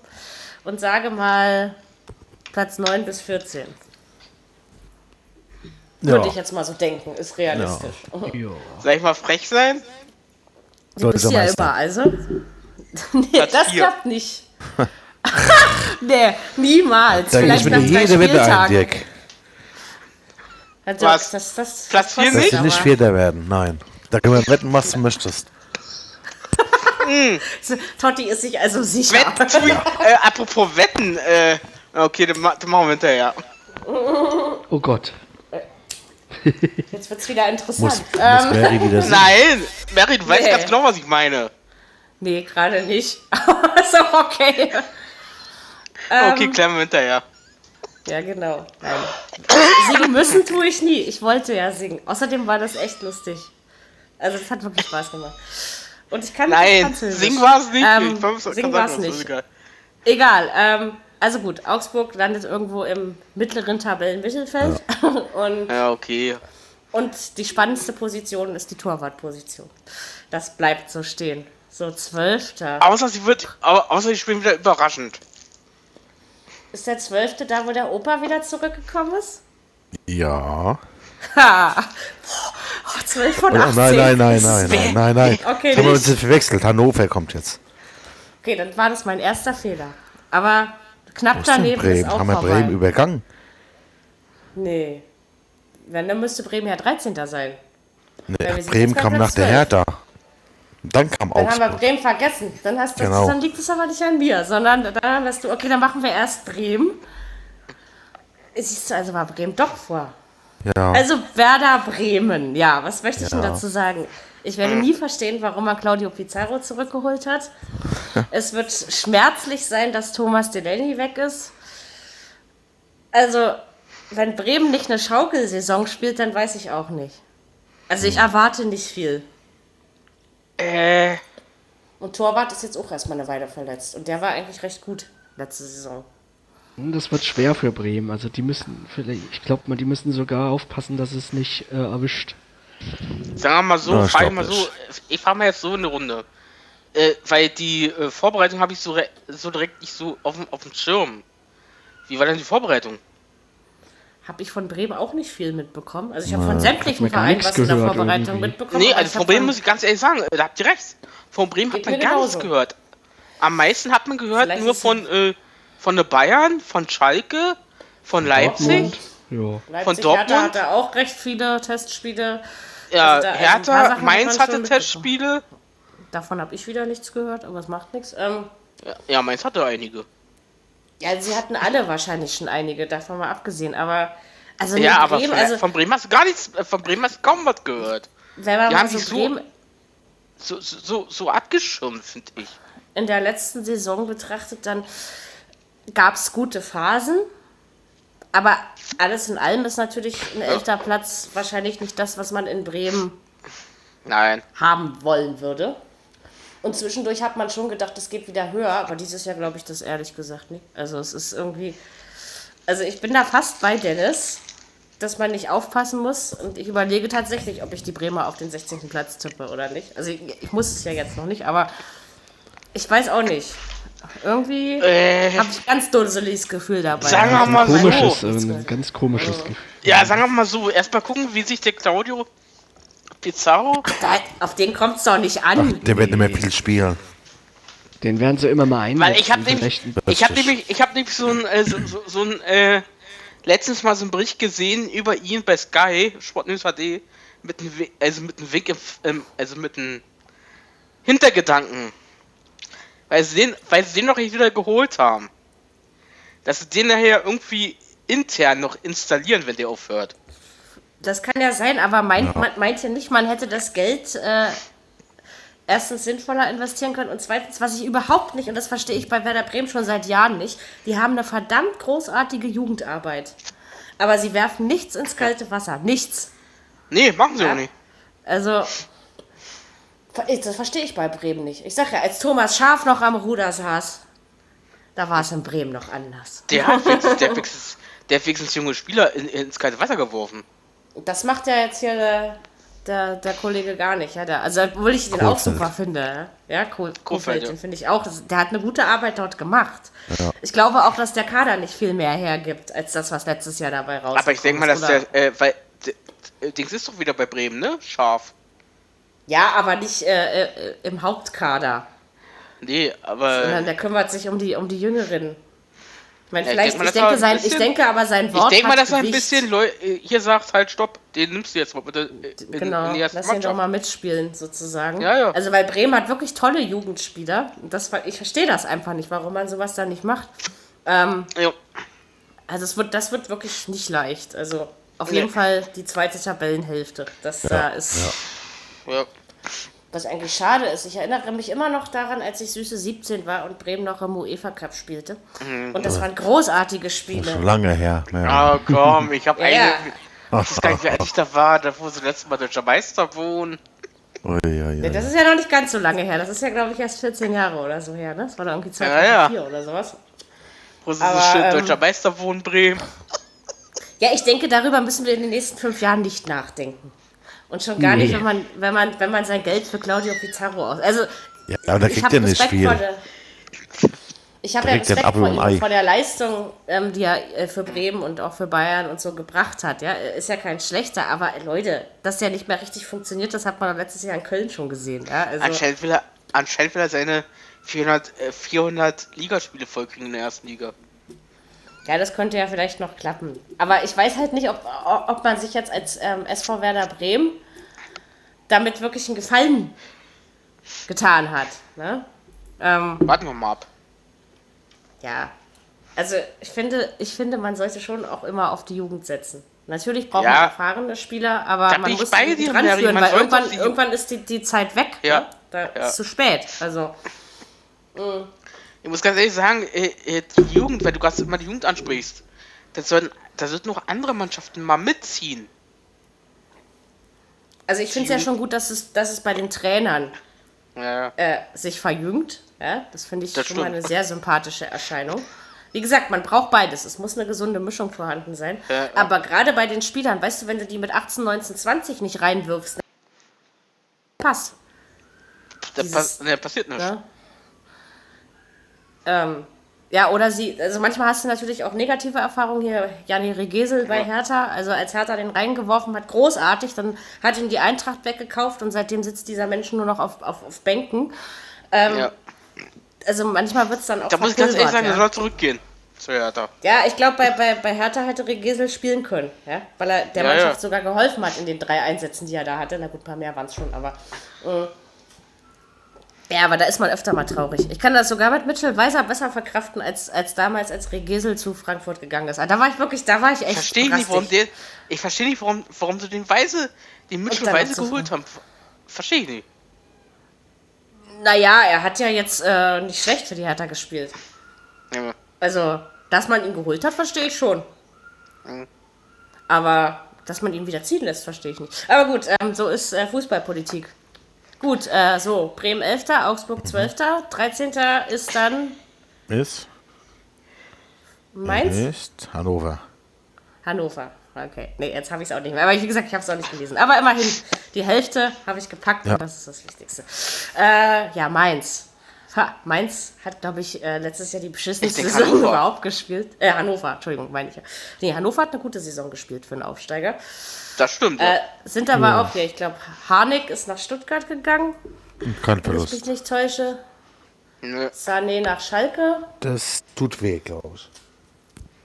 und sage mal Platz 9 bis 14. Würde ich jetzt mal so denken, ist realistisch. Ja. Soll ich mal frech sein? Du bist Deutscher ja Meister. immer, also. nee, Platz das vier. klappt nicht. nee, niemals. Da Vielleicht ich nach drei jede Wette ein, Spieltagen. Dirk. Also, Was? Das, das, Platz das vier kostet nicht? Du aber. nicht Vierter werden, nein. Da können wir wetten, was du möchtest. Totti ist sich also sicher. Wetten, ich, äh, apropos Wetten, äh, okay, dann, ma- dann machen wir hinterher. Oh Gott. Jetzt wird es wieder interessant. Muss, muss ähm, Mary wieder. Nein, Mary, du weißt Nee. ganz genau, was ich meine. nee, gerade nicht. Aber ist auch okay. Ähm, Okay, klären wir hinterher. Ja, genau. Nein. Singen müssen tue ich nie. Ich wollte ja singen. Außerdem war das echt lustig. Also, es hat wirklich Spaß gemacht. Und ich kann Nein, Französisch. singen war es nicht. Ähm, singen war es nicht. egal. Egal. Ähm, also gut, Augsburg landet irgendwo im mittleren Tabellenmittelfeld. Und, Ja, okay. und die spannendste Position ist die Torwartposition. Das bleibt so stehen. So, Zwölfter. Außer sie wird, au- außer sie spielen wieder überraschend. Ist der Zwölfte da, wo der Opa wieder zurückgekommen ist? Ja. Ha! Oh, 12 von Oh, 18. nein, nein, nein, Das nein, nein, nein, nein. Okay, Haben wir uns verwechselt. Hannover kommt jetzt. Okay, dann war das mein erster Fehler. Aber knapp ist denn daneben ist Bremen? auch Haben wir vorbei. Bremen übergangen? Nee. Wenn, dann müsste Bremen ja 13. sein. Nee, Bremen kam nach der 12. Hertha. Dann kam Dann haben wir. Bremen vergessen. Dann, hast du, Genau. dann liegt es aber nicht an mir, sondern dann hast du, okay, dann machen wir erst Bremen. Siehst du, also war Bremen doch vor. Ja. Also Werder Bremen, ja, was möchte ich denn Ja. dazu sagen? Ich werde nie verstehen, warum man Claudio Pizarro zurückgeholt hat. es wird schmerzlich sein, dass Thomas Delaney weg ist. Also, wenn Bremen nicht eine Schaukelsaison spielt, dann weiß ich auch nicht. Also ich erwarte nicht viel. Äh, Und Torwart ist jetzt auch erstmal eine Weile verletzt. Und der war eigentlich recht gut letzte Saison. Hm, Das wird schwer für Bremen. Also die müssen vielleicht, ich glaube mal, die müssen sogar aufpassen, dass es nicht äh, erwischt. Sagen wir mal so, Na, frage ich mal stopp so, ich fahre mal jetzt so eine Runde. Äh, weil die äh, Vorbereitung habe ich so, so direkt nicht so auf dem, auf dem Schirm. Wie war denn die Vorbereitung? Habe ich von Bremen auch nicht viel mitbekommen. Also ich habe von sämtlichen Vereinen was in der Vorbereitung irgendwie. mitbekommen. Nee, also ich von Bremen muss ich ganz ehrlich sagen, äh, da habt ihr recht. Von Bremen hat man gar nichts gehört. Am meisten hat man gehört Vielleicht nur von, äh, von der Bayern, von Schalke, von Leipzig, Ja. Leipzig, von Dortmund? Hertha hatte auch recht viele Testspiele. ja, Also also Hertha, Mainz hatte Testspiele. Davon habe ich wieder nichts gehört, aber es macht nichts. Ähm, Ja, Ja, Mainz hatte einige. ja, sie hatten alle wahrscheinlich schon einige, davon mal abgesehen. Aber also Ja, aber Bremen, von, also von Bremen hast du gar nichts, äh, von Bremen hast du kaum was gehört. wenn man die haben so sich so- Bremen So, so, so, so abgeschirmt, finde ich. in der letzten Saison betrachtet, dann gab es gute Phasen. Aber alles in allem ist natürlich ein elfter Platz wahrscheinlich nicht das, was man in Bremen Nein. haben wollen würde. Und zwischendurch hat man schon gedacht, es geht wieder höher, aber dieses Jahr glaube ich das ehrlich gesagt nicht. Also es ist irgendwie. Also ich bin da fast bei Dennis, dass man nicht aufpassen muss. Und ich überlege tatsächlich, ob ich die Bremer auf den 16. Platz tippe oder nicht. Also ich, ich muss es ja jetzt noch nicht, aber ich weiß auch nicht. Irgendwie Äh, habe ich ein ganz dunseliges Gefühl dabei. Sagen wir mal Komisches, so. ein ganz komisches Gefühl. Ja, sagen wir mal so, erstmal gucken, wie sich der Claudio Pizarro. Da, auf den kommt es doch nicht an. Der wird nicht mehr viel spielen. Den werden sie immer mal einsetzen. Weil ich habe den nämlich, rechten- ich habe Richtig. nämlich, ich habe nämlich so ein, äh, so, so, so ein, äh, letztens mal so einen Bericht gesehen über ihn bei Sky, Sport News HD, mit einem, also mit einem Weg, im, ähm, also mit einem Hintergedanken. Weil sie den, weil sie den noch nicht wieder geholt haben. Dass sie den nachher irgendwie intern noch installieren, wenn der aufhört. Das kann ja sein, aber meint, man meint ja nicht, man hätte das Geld äh, erstens sinnvoller investieren können und zweitens, was ich überhaupt nicht, und das verstehe ich bei Werder Bremen schon seit Jahren nicht, die haben eine verdammt großartige Jugendarbeit. Aber sie werfen nichts ins kalte Wasser. Nichts. Nee, machen sie Ja. auch nicht. Also, das verstehe ich bei Bremen nicht. Ich sag ja, als Thomas Schaf noch am Ruder saß, da war es in Bremen noch anders. Der hat wenigstens, der wenigstens, der hat wenigstens junge Spieler in, ins kalte Wasser geworfen. Das macht ja jetzt hier der, der, der Kollege gar nicht. Ja, der, also, obwohl ich den auch Kohfeldt. super finde. Ja, ja. den finde ich auch. Das- Der hat eine gute Arbeit dort gemacht. Ich glaube auch, dass der Kader nicht viel mehr hergibt, als das, was letztes Jahr dabei rauskommt. Aber ich denke mal, dass der, äh, weil, Dings ist doch wieder bei Bremen, ne? Scharf. Ja, aber nicht äh, äh, im Hauptkader. Nee, Sondern aber der kümmert sich um die, um die Jüngeren. Ich meine, Ja, ich vielleicht, denk mal, ich, das war denke, ein sein, ich bisschen- denke aber, sein ich Wort denke mal, dass er ein bisschen Leu äh, hier sagt, halt, stopp, den nimmst du jetzt mal bitte in, Genau, in lass ihn doch Mannschaft. mal mitspielen, sozusagen. Ja, ja. Also, weil Bremen hat wirklich tolle Jugendspieler. Das, ich verstehe das einfach nicht, warum man sowas da nicht macht. Ähm, Ja. also, es wird, das wird wirklich nicht leicht. Also, auf Nee. jeden Fall die zweite Tabellenhälfte. Das da ist, Ja. was eigentlich schade ist. Ich erinnere mich immer noch daran, als ich süße 17 war und Bremen noch im UEFA Cup spielte. Mhm. Und das waren großartige Schon Spiele. lange her. Ja. Ah, komm, ich habe Ja, eine. ja. Ich weiß gar nicht, wie alt ich da war, da wo sie letztes Mal deutscher Meister wohnen. Ui, ui, ui. Das ist ja noch nicht ganz so lange her. Das ist ja, glaube ich, erst 14 Jahre oder so her. Ne? Das war doch irgendwie Ja, 2004 ja. oder sowas. Wo sie Aber, so schön ähm, deutscher Meister wohnen, Bremen. Ja, ich denke, darüber müssen wir in den nächsten fünf Jahren nicht nachdenken. Und schon gar nicht, Nee. wenn man, wenn, man, wenn man sein Geld für Claudio Pizarro aus. Also, Ja, aber da ich kriegt habe er nicht Respekt viel. vor der. Ich habe ja Respekt vor, ihm, vor der Leistung, ähm, die er äh, für Bremen und auch für Bayern und so gebracht hat. Ja, Er ist ja kein schlechter, aber äh, Leute, dass der nicht mehr richtig funktioniert, das hat man letztes Jahr in Köln schon gesehen. Ja, also, Anscheinend will er, anscheinend will er seine 400, äh, 400 Ligaspiele vollkriegen in der ersten Liga. Ja, das könnte ja vielleicht noch klappen. Aber ich weiß halt nicht, ob, ob man sich jetzt als ähm, SV Werder Bremen damit wirklich einen Gefallen getan hat. Ne? Ähm, Warten wir mal ab. ja, also ich finde, ich finde, man sollte schon auch immer auf die Jugend setzen. Natürlich braucht Ja. man erfahrene Spieler, aber Da man muss bei die dran Mary, führen, man weil irgendwann, irgendwann ist die, die Zeit weg. Ja. Ne? Da Ja. ist zu spät. Also Ich muss ganz ehrlich sagen, äh, äh, die Jugend, weil du gerade immer die Jugend ansprichst, da sollten, da sollten noch andere Mannschaften mal mitziehen. Also ich finde es ja schon gut, dass es, dass es bei den Trainern Ja, äh, sich verjüngt. Ja? Das finde ich Das schon mal eine sehr sympathische Erscheinung. Wie gesagt, man braucht beides. Es muss eine gesunde Mischung vorhanden sein. Ja. Aber gerade bei den Spielern, weißt du, wenn du die mit 18, 19, 20 nicht reinwirfst, Pass. da, Dieses- pass, ne, passiert nichts. Ne? Ähm, ja, oder sie, also manchmal hast du natürlich auch negative Erfahrungen hier. Jani Regesel bei Hertha, also als Hertha den reingeworfen hat, großartig, dann hat ihn die Eintracht weggekauft und seitdem sitzt dieser Mensch nur noch auf, auf, auf Bänken. Ähm, Ja. Also manchmal wird es dann auch Da muss ich ganz ehrlich sagen, ja. soll zurückgehen. Zu Hertha. Ja, ich glaube, bei, bei, bei Hertha hätte Regesel spielen können, ja? weil er der Ja, Mannschaft ja. sogar geholfen hat in den drei Einsätzen, die er da hatte. Na gut, ein paar mehr waren es schon, aber. äh, ja, aber da ist man öfter mal traurig. Ich kann das sogar mit Mitchell Weiser besser verkraften, als, als damals, als Regesel zu Frankfurt gegangen ist. Ah, Da war ich wirklich, da war ich echt. Verstehe nicht, warum der. Ich verstehe nicht, warum, warum sie den Weise, den Mitchell Weise geholt haben. Verstehe ich nicht. Naja, er hat ja jetzt äh, nicht schlecht für die Hertha gespielt. Ja. Also, dass man ihn geholt hat, verstehe ich schon. Aber dass man ihn wieder ziehen lässt, verstehe ich nicht. Aber gut, ähm, so ist äh, Fußballpolitik. Gut, äh, so, Bremen 11., Augsburg 12., 13. ist dann Ist? Mainz, Ist Hannover. Hannover. Okay, nee, jetzt habe ich es auch nicht mehr. Aber wie gesagt, ich habe es auch nicht gelesen. Aber immerhin, die Hälfte habe ich gepackt Ja. und das ist das Wichtigste. Äh, ja, Mainz. Ha, Mainz hat, glaube ich, äh, letztes Jahr die beschissenste Ich denk Saison Hannover. überhaupt gespielt. Äh, Hannover, Entschuldigung, meine ich ja. Nee, Hannover hat eine gute Saison gespielt für einen Aufsteiger. Das stimmt. Äh, ja. sind aber auch hier, ich glaube, Harnik ist nach Stuttgart gegangen, Kein wenn ich mich Verlust. nicht täusche. Nö. Sané nach Schalke. Das tut weh, glaube ich.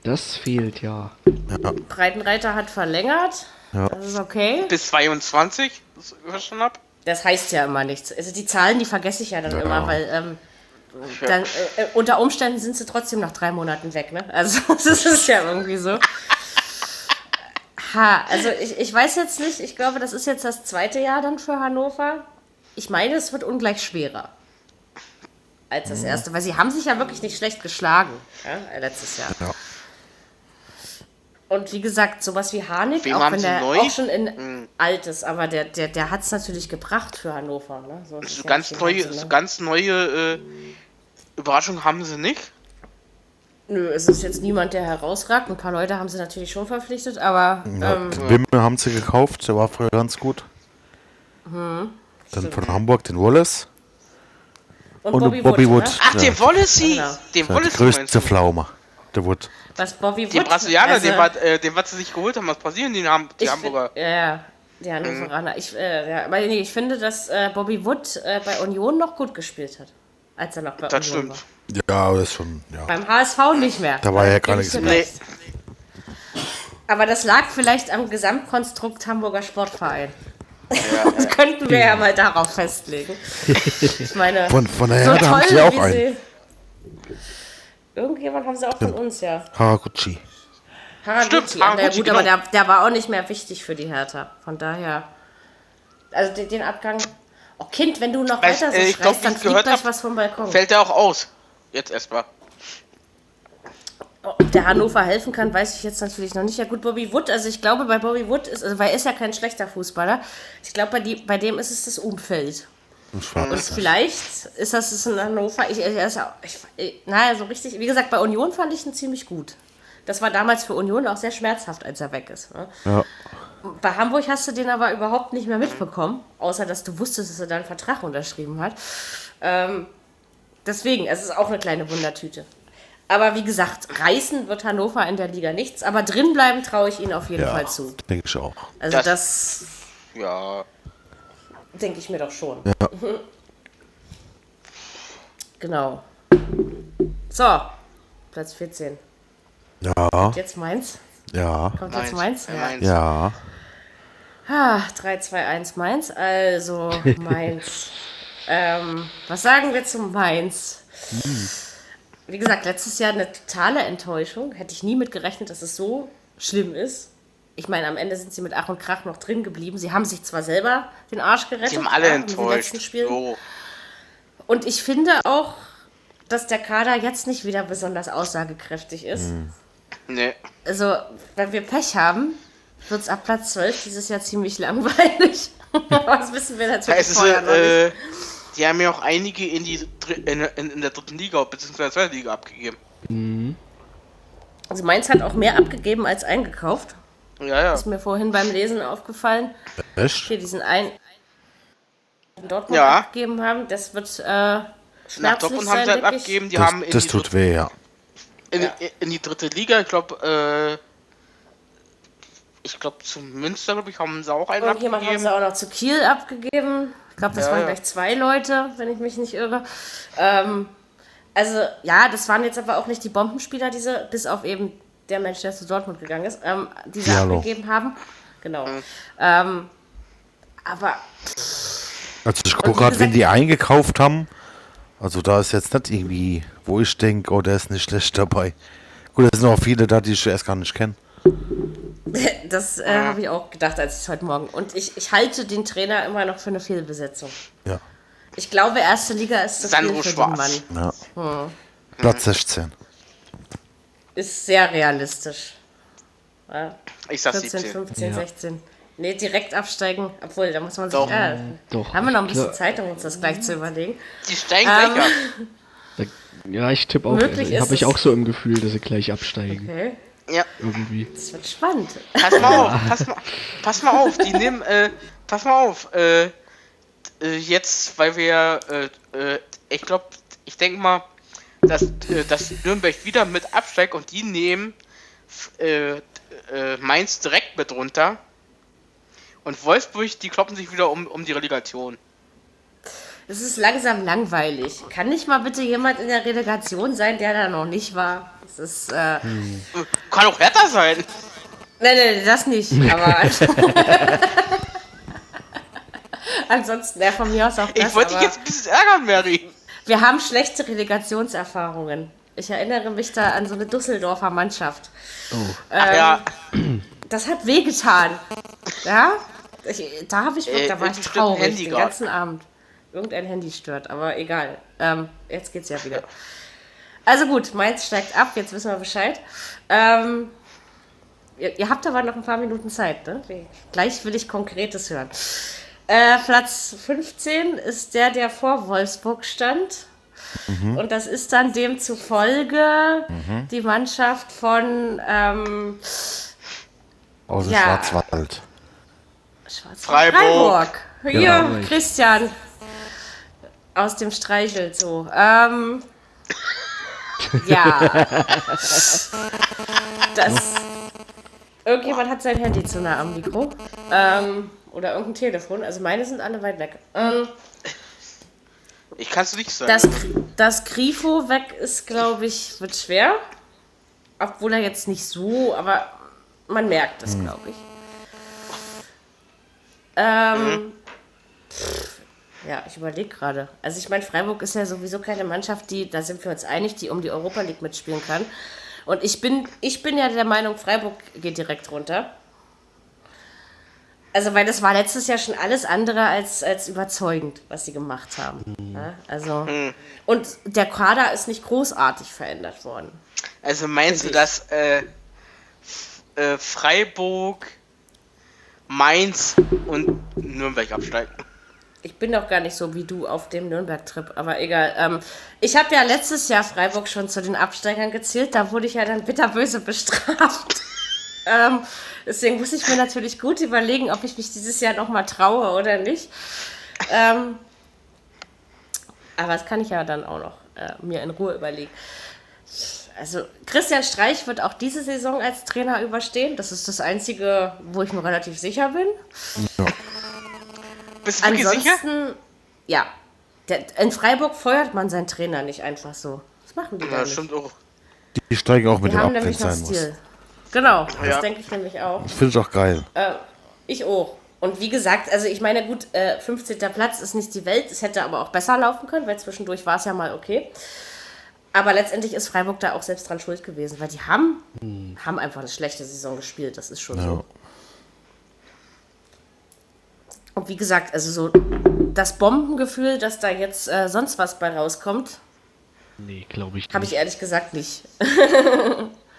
Das fehlt ja. Breitenreiter hat verlängert. Ja. Das ist okay. Bis 22, das ich verstanden hab. Das heißt ja immer nichts. Also die Zahlen, die vergesse ich ja dann Ja. immer, weil ähm, dann, äh, äh, unter Umständen sind sie trotzdem nach drei Monaten weg, ne? Also das ist ja irgendwie so. Ha, also ich, ich weiß jetzt nicht, ich glaube, das ist jetzt das zweite Jahr dann für Hannover. Ich meine, es wird ungleich schwerer als Mhm. das erste, weil sie haben sich ja wirklich nicht schlecht geschlagen, ja, letztes Jahr. Ja. Und wie gesagt, sowas wie Harnik, Wem auch wenn der neu? auch schon in alt ist, aber der, der, der hat es natürlich gebracht für Hannover. Ne? So, So ja ganz neue, so ne? ganz neue äh, Überraschungen haben sie nicht. Nö, es ist jetzt niemand, der herausragt. Ein paar Leute haben sie natürlich schon verpflichtet, aber Ja, ähm, den Wimme haben sie gekauft, der war früher ganz gut. Hm, Dann von Hamburg den Wallace. und, und Bobby, Bobby Wood. Wood. Ne? Ach, Ja. den Wallacey! Genau. Den die Wallacey meinst größte? Pflaume. Der Wood. Was Bobby Wood? Brasilianer, also, den, war, äh, den, was sie sich geholt haben aus Brasilien, den haben die Hamburger. Find, ja, ja, die Hannoveraner. Ich, äh, ja, aber nee, ich finde, dass äh, Bobby Wood äh, bei Union noch gut gespielt hat, als er noch bei Das Union stimmt. war. Ja, aber das ist schon. Ja. Beim HSV nicht mehr. Da war ja gar ich nichts mehr. Aber das lag vielleicht am Gesamtkonstrukt Hamburger Sportverein. das könnten wir ja mal darauf festlegen. Ich meine, Von, von der so Erde haben toll, sie auch wie einen. sie. Irgendjemand haben sie auch von uns, ja. Haraguchi. Haraguchi. Stimmt, na ja, Haraguchi, gut, aber genau. der, der war auch nicht mehr wichtig für die Hertha. Von daher. Also den, den Abgang. Oh Kind, wenn du noch Weiß, weiter so äh, schreist, glaub, dann fliegt gleich hab, was vom Balkon. Fällt der auch aus. Jetzt erstmal. Ob der Hannover helfen kann, weiß ich jetzt natürlich noch nicht. Ja gut, Bobby Wood, also ich glaube bei Bobby Wood, ist, also, weil er ist ja kein schlechter Fußballer, ich glaube bei, die, bei dem ist es das Umfeld. Und vielleicht ist das in Hannover, ich, er ist auch, ich, ich, naja, so richtig, wie gesagt, bei Union fand ich ihn ziemlich gut. Das war damals für Union auch sehr schmerzhaft, als er weg ist. Ne? Ja. Bei Hamburg hast du den aber überhaupt nicht mehr mitbekommen, außer dass du wusstest, dass er da einen Vertrag unterschrieben hat. Ähm, deswegen, es ist auch eine kleine Wundertüte. Aber wie gesagt, reißen wird Hannover in der Liga nichts, aber drinbleiben traue ich ihnen auf jeden ja, Fall zu. denke ich auch. Also Das- das, Ja. Denke ich mir doch schon. Ja. Genau. So, Platz 14. Ja, Jetzt meins. ja, Kommt jetzt meins? Ja, Mainz. ja. Ah, 3, 2, 1 Mainz. Also Mainz. Ähm, was sagen wir zum Mainz? Wie gesagt, letztes Jahr eine totale Enttäuschung. Hätte ich nie mit gerechnet, dass es so schlimm ist. Ich meine, am Ende sind sie mit Ach und Krach noch drin geblieben. Sie haben sich zwar selber den Arsch gerettet. Die haben alle ja, in den enttäuscht. letzten Spielen. So. Und ich finde auch, dass der Kader jetzt nicht wieder besonders aussagekräftig ist. Nee. Also, wenn wir Pech haben, wird es ab Platz 12 dieses Jahr ziemlich langweilig. Das wissen wir natürlich ist, vorher noch nicht. äh, die haben ja auch einige in, die, in, in, in der dritten Liga bzw. zweiten Liga abgegeben. Also Mainz hat auch mehr abgegeben als eingekauft. Ja, ja. Ist mir vorhin beim Lesen aufgefallen. Echt? Hier diesen einen in Dortmund Ja. abgegeben haben. Das wird äh, Nach Dortmund haben sie halt abgegeben. Die Das, haben das tut dritte, weh, ja. in, Ja. in die dritte Liga, ich glaube, äh, ich glaube, zum Münster, glaube ich, haben sie auch einen Irgendjemand haben abgegeben. sie auch noch zu Kiel abgegeben. Ich glaube, das Ja, waren ja. gleich zwei Leute, wenn ich mich nicht irre. Ähm, also, ja, das waren jetzt aber auch nicht die Bombenspieler, diese, bis auf eben der Mensch, der zu Dortmund gegangen ist, ähm, die sie Diallo. abgegeben haben. Genau. Mhm. Ähm, aber Also ich gucke gerade, wen die eingekauft haben. Also da ist jetzt nicht irgendwie, wo ich denke, oh, der ist nicht schlecht dabei. Gut, da sind auch viele da, die ich erst gar nicht kenne. das äh, habe ich auch gedacht, als ich es heute Morgen. Und ich, ich halte den Trainer immer noch für eine Fehlbesetzung. Ja. Ich glaube, erste Liga ist zu Sandro viel für Schwarz. den Mann. ja. Hm. Platz 16. Ist sehr realistisch. Ja. Ich sag 14, 17. 15, Ja. 16. Nee, direkt absteigen. Obwohl, da muss man sich. Doch. Ja, Doch. Haben wir noch ein bisschen. Zeit, um uns das gleich zu überlegen. Die steigen Ähm, gleich ab. Ja, ich tippe auch. Möglich Also, ist Habe ich auch so im Gefühl, dass sie gleich absteigen. Okay. Ja, Irgendwie. Das wird spannend. pass mal auf, pass mal, pass mal auf, die nehmen, äh, pass mal auf, äh, äh, jetzt, weil wir, äh, äh, ich glaube, ich denke mal, dass, äh, dass Nürnberg wieder mit absteigt und die nehmen äh, äh, Mainz direkt mit runter. Und Wolfsburg, die kloppen sich wieder um, um die Relegation. Es ist langsam langweilig. Kann nicht mal bitte jemand in der Relegation sein, der da noch nicht war? Das ist. Äh, Äh, Kann auch härter sein. Nein, nein, das nicht. Aber. Ansonsten, ja, von mir aus auch das. Ich wollte dich jetzt ein bisschen ärgern, Mary. Wir haben schlechte Relegationserfahrungen. Ich erinnere mich da an so eine Düsseldorfer Mannschaft. Ach ja, Das hat wehgetan. Ja? Ich, da habe ich Äh, da war ich stört ein traurig Handy den grad. ganzen Abend. Irgendein Handy stört, aber egal. Ähm, jetzt geht's ja wieder. Also gut, Mainz steigt ab, jetzt wissen wir Bescheid. Ähm, ihr, ihr habt aber noch ein paar Minuten Zeit, ne? Gleich will ich Konkretes hören. Äh, Platz 15 ist der, der vor Wolfsburg stand. Und das ist dann demzufolge die Mannschaft von ähm, Aus dem Ja. Schwarzwald. Schwarz Freiburg. Freiburg. Hier, Freiburg. Christian. Aus dem Streichel so. Ähm, ja. Das. Irgendjemand hat sein Handy zu nah am Mikro. Ähm, oder irgendein Telefon. Also meine sind alle weit weg. Ähm, ich kann es nicht sagen. das, das Grifo weg ist, glaube ich, wird schwer. Obwohl er jetzt nicht so, aber man merkt es, glaube ich. Ähm, pff, ja, ich überlege gerade. Also ich meine, Freiburg ist ja sowieso keine Mannschaft, die, da sind wir uns einig, die um die Europa League mitspielen kann. Und ich bin, ich bin ja der Meinung, Freiburg geht direkt runter. Also, weil das war letztes Jahr schon alles andere als, als überzeugend, was sie gemacht haben. Ja, also, und der Kader ist nicht großartig verändert worden. Also meinst du, dass äh, äh, Freiburg, Mainz und Nürnberg absteigen? Ich bin doch gar nicht so wie du auf dem Nürnberg-Trip, aber egal. Ähm, ich habe ja letztes Jahr Freiburg schon zu den Absteigern gezählt, da wurde ich ja dann bitterböse bestraft. Ähm, deswegen muss ich mir natürlich gut überlegen, ob ich mich dieses Jahr nochmal traue oder nicht. Ähm, aber das kann ich ja dann auch noch äh, mir in Ruhe überlegen. Also Christian Streich wird auch diese Saison als Trainer überstehen. Das ist das Einzige, wo ich mir relativ sicher bin. Bist du wirklich sicher? Ansonsten, ja. Der, in Freiburg feuert man seinen Trainer nicht einfach so. Das machen die Ja, da das nicht. stimmt auch. Die steigen auch mit Die dem haben ab, wenn nämlich noch sein muss. Genau, das Ja. denke ich nämlich auch. Das finde ich auch geil. Äh, ich auch. Und wie gesagt, also ich meine, gut, äh, 15. Platz ist nicht die Welt, es hätte aber auch besser laufen können, weil zwischendurch war es ja mal okay. Aber letztendlich ist Freiburg da auch selbst dran schuld gewesen, weil die haben, hm. haben einfach eine schlechte Saison gespielt, das ist schon ja. so. Und wie gesagt, also so das Bombengefühl, dass da jetzt äh, sonst was bei rauskommt. Nee, glaube ich nicht. Habe ich ehrlich gesagt nicht.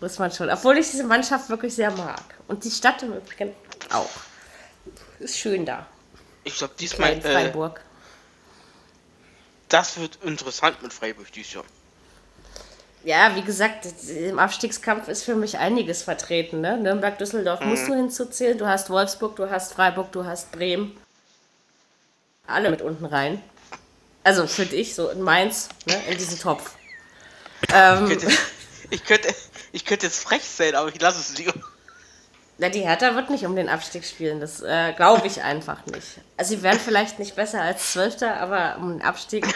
Muss man schon. Obwohl ich diese Mannschaft wirklich sehr mag. Und die Stadt im Übrigen auch. Ist schön da. Ich glaube, diesmal. In Freiburg. Äh, das wird interessant mit Freiburg dieses Jahr. Ja, wie gesagt, im Abstiegskampf ist für mich einiges vertreten. Ne? Nürnberg, Düsseldorf mhm. musst du hinzuzählen. Du hast Wolfsburg, du hast Freiburg, du hast Bremen. Alle mit unten rein. Also finde ich, so in Mainz, ne, in diesen Topf. Ähm, ich, könnte, ich, könnte, ich könnte jetzt frech sein, aber ich lasse es lieber. Na, die Hertha wird nicht um den Abstieg spielen, das äh, glaube ich einfach nicht. Also sie werden vielleicht nicht besser als Zwölfter, aber um den Abstieg.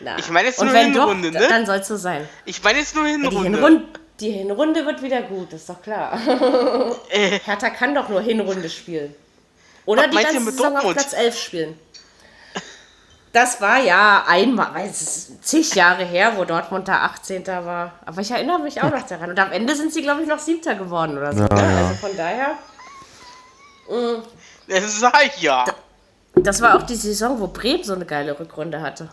Na. Ich meine jetzt nur Hinrunde, doch, ne? Dann soll es so sein. Ich meine jetzt nur Hinrunde. Ja, die, Hinrunde die Hinrunde wird wieder gut, ist doch klar. Äh. Hertha kann doch nur Hinrunde spielen. Oder Was die ganze Saison auf Platz 11 spielen. Das war ja einmal, weil es ist zig Jahre her, wo Dortmund da 18. war. Aber ich erinnere mich auch noch daran. Und am Ende sind sie, glaube ich, noch Siebter geworden oder so. Ja, ne? ja. Also von daher. Mh, das sag ich ja. Das war auch die Saison, wo Bremen so eine geile Rückrunde hatte.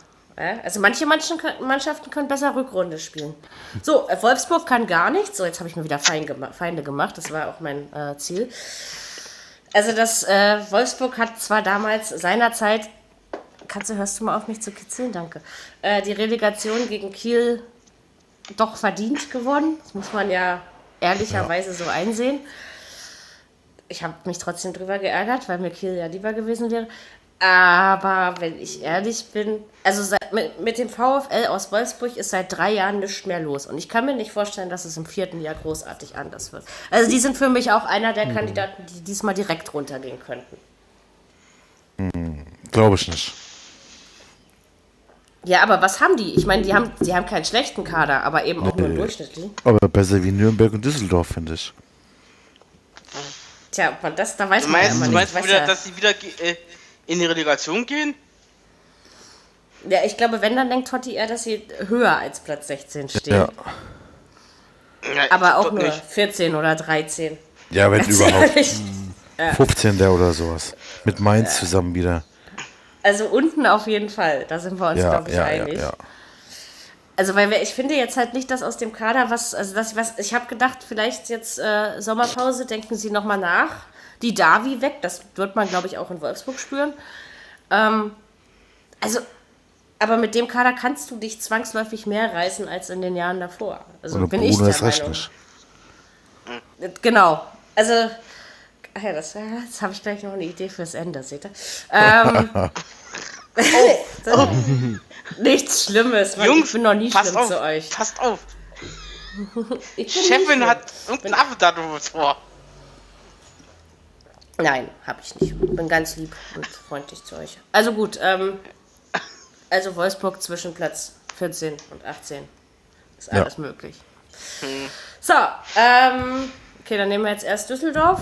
Also manche Mannschaften können besser Rückrunde spielen. So, äh, Wolfsburg kann gar nichts. So, jetzt habe ich mir wieder Feinde gemacht. Das war auch mein äh, Ziel. Also das äh, Wolfsburg hat zwar damals seinerzeit Katze, hörst du mal auf mich zu kitzeln? Danke. Äh, die Relegation gegen Kiel doch verdient gewonnen. Das muss man ja ehrlicherweise ja. so einsehen. Ich habe mich trotzdem drüber geärgert, weil mir Kiel ja lieber gewesen wäre. Aber wenn ich ehrlich bin, also seit, mit, mit, dem VfL aus Wolfsburg ist seit drei Jahren nichts mehr los. Und ich kann mir nicht vorstellen, dass es im vierten Jahr großartig anders wird. Also die sind für mich auch einer der mhm. Kandidaten, die diesmal direkt runtergehen könnten. Mhm, Glaube ich nicht. Ja, aber was haben die? Ich meine, die haben, die haben keinen schlechten Kader, aber eben auch nur durchschnittlich. Aber besser wie Nürnberg und Düsseldorf, finde ich. Tja, man das, da weiß du meinst, man ja immer nicht. Du meinst wieder, ja. dass sie wieder äh, in die Relegation gehen? Ja, ich glaube, wenn, dann denkt Totti eher, dass sie höher als Platz 16 stehen. Ja. ja aber auch nur nicht. 14 oder 13. Ja, wenn Ganz überhaupt. Ehrlich. 15. oder sowas. Mit Mainz ja. zusammen wieder. Also unten auf jeden Fall, da sind wir uns, ja, glaube ich, ja, einig. Ja, also, weil wir, ich finde jetzt halt nicht, dass aus dem Kader was, also das, was, ich habe gedacht, vielleicht jetzt äh, Sommerpause, denken Sie nochmal nach. Die Davi weg, das wird man, glaube ich, auch in Wolfsburg spüren. Ähm, also, aber mit dem Kader kannst du dich zwangsläufig mehr reißen als in den Jahren davor. Also Oder bin Bruno ich der ist Meinung. Nicht. Genau. Also, ja, das, jetzt habe ich gleich noch eine Idee fürs Ende, seht ihr? Ähm, Oh. oh. Nichts Schlimmes, weil Jungs, ich bin noch nie schlimm auf, zu euch. Passt auf. Chefin hat irgendeinen Affe da vor. Nein, habe ich nicht. Bin ganz lieb und freundlich zu euch. Also gut, ähm, also Wolfsburg zwischen Platz 14 und 18 ist alles ja. möglich. Hm. So, ähm, okay, dann nehmen wir jetzt erst Düsseldorf.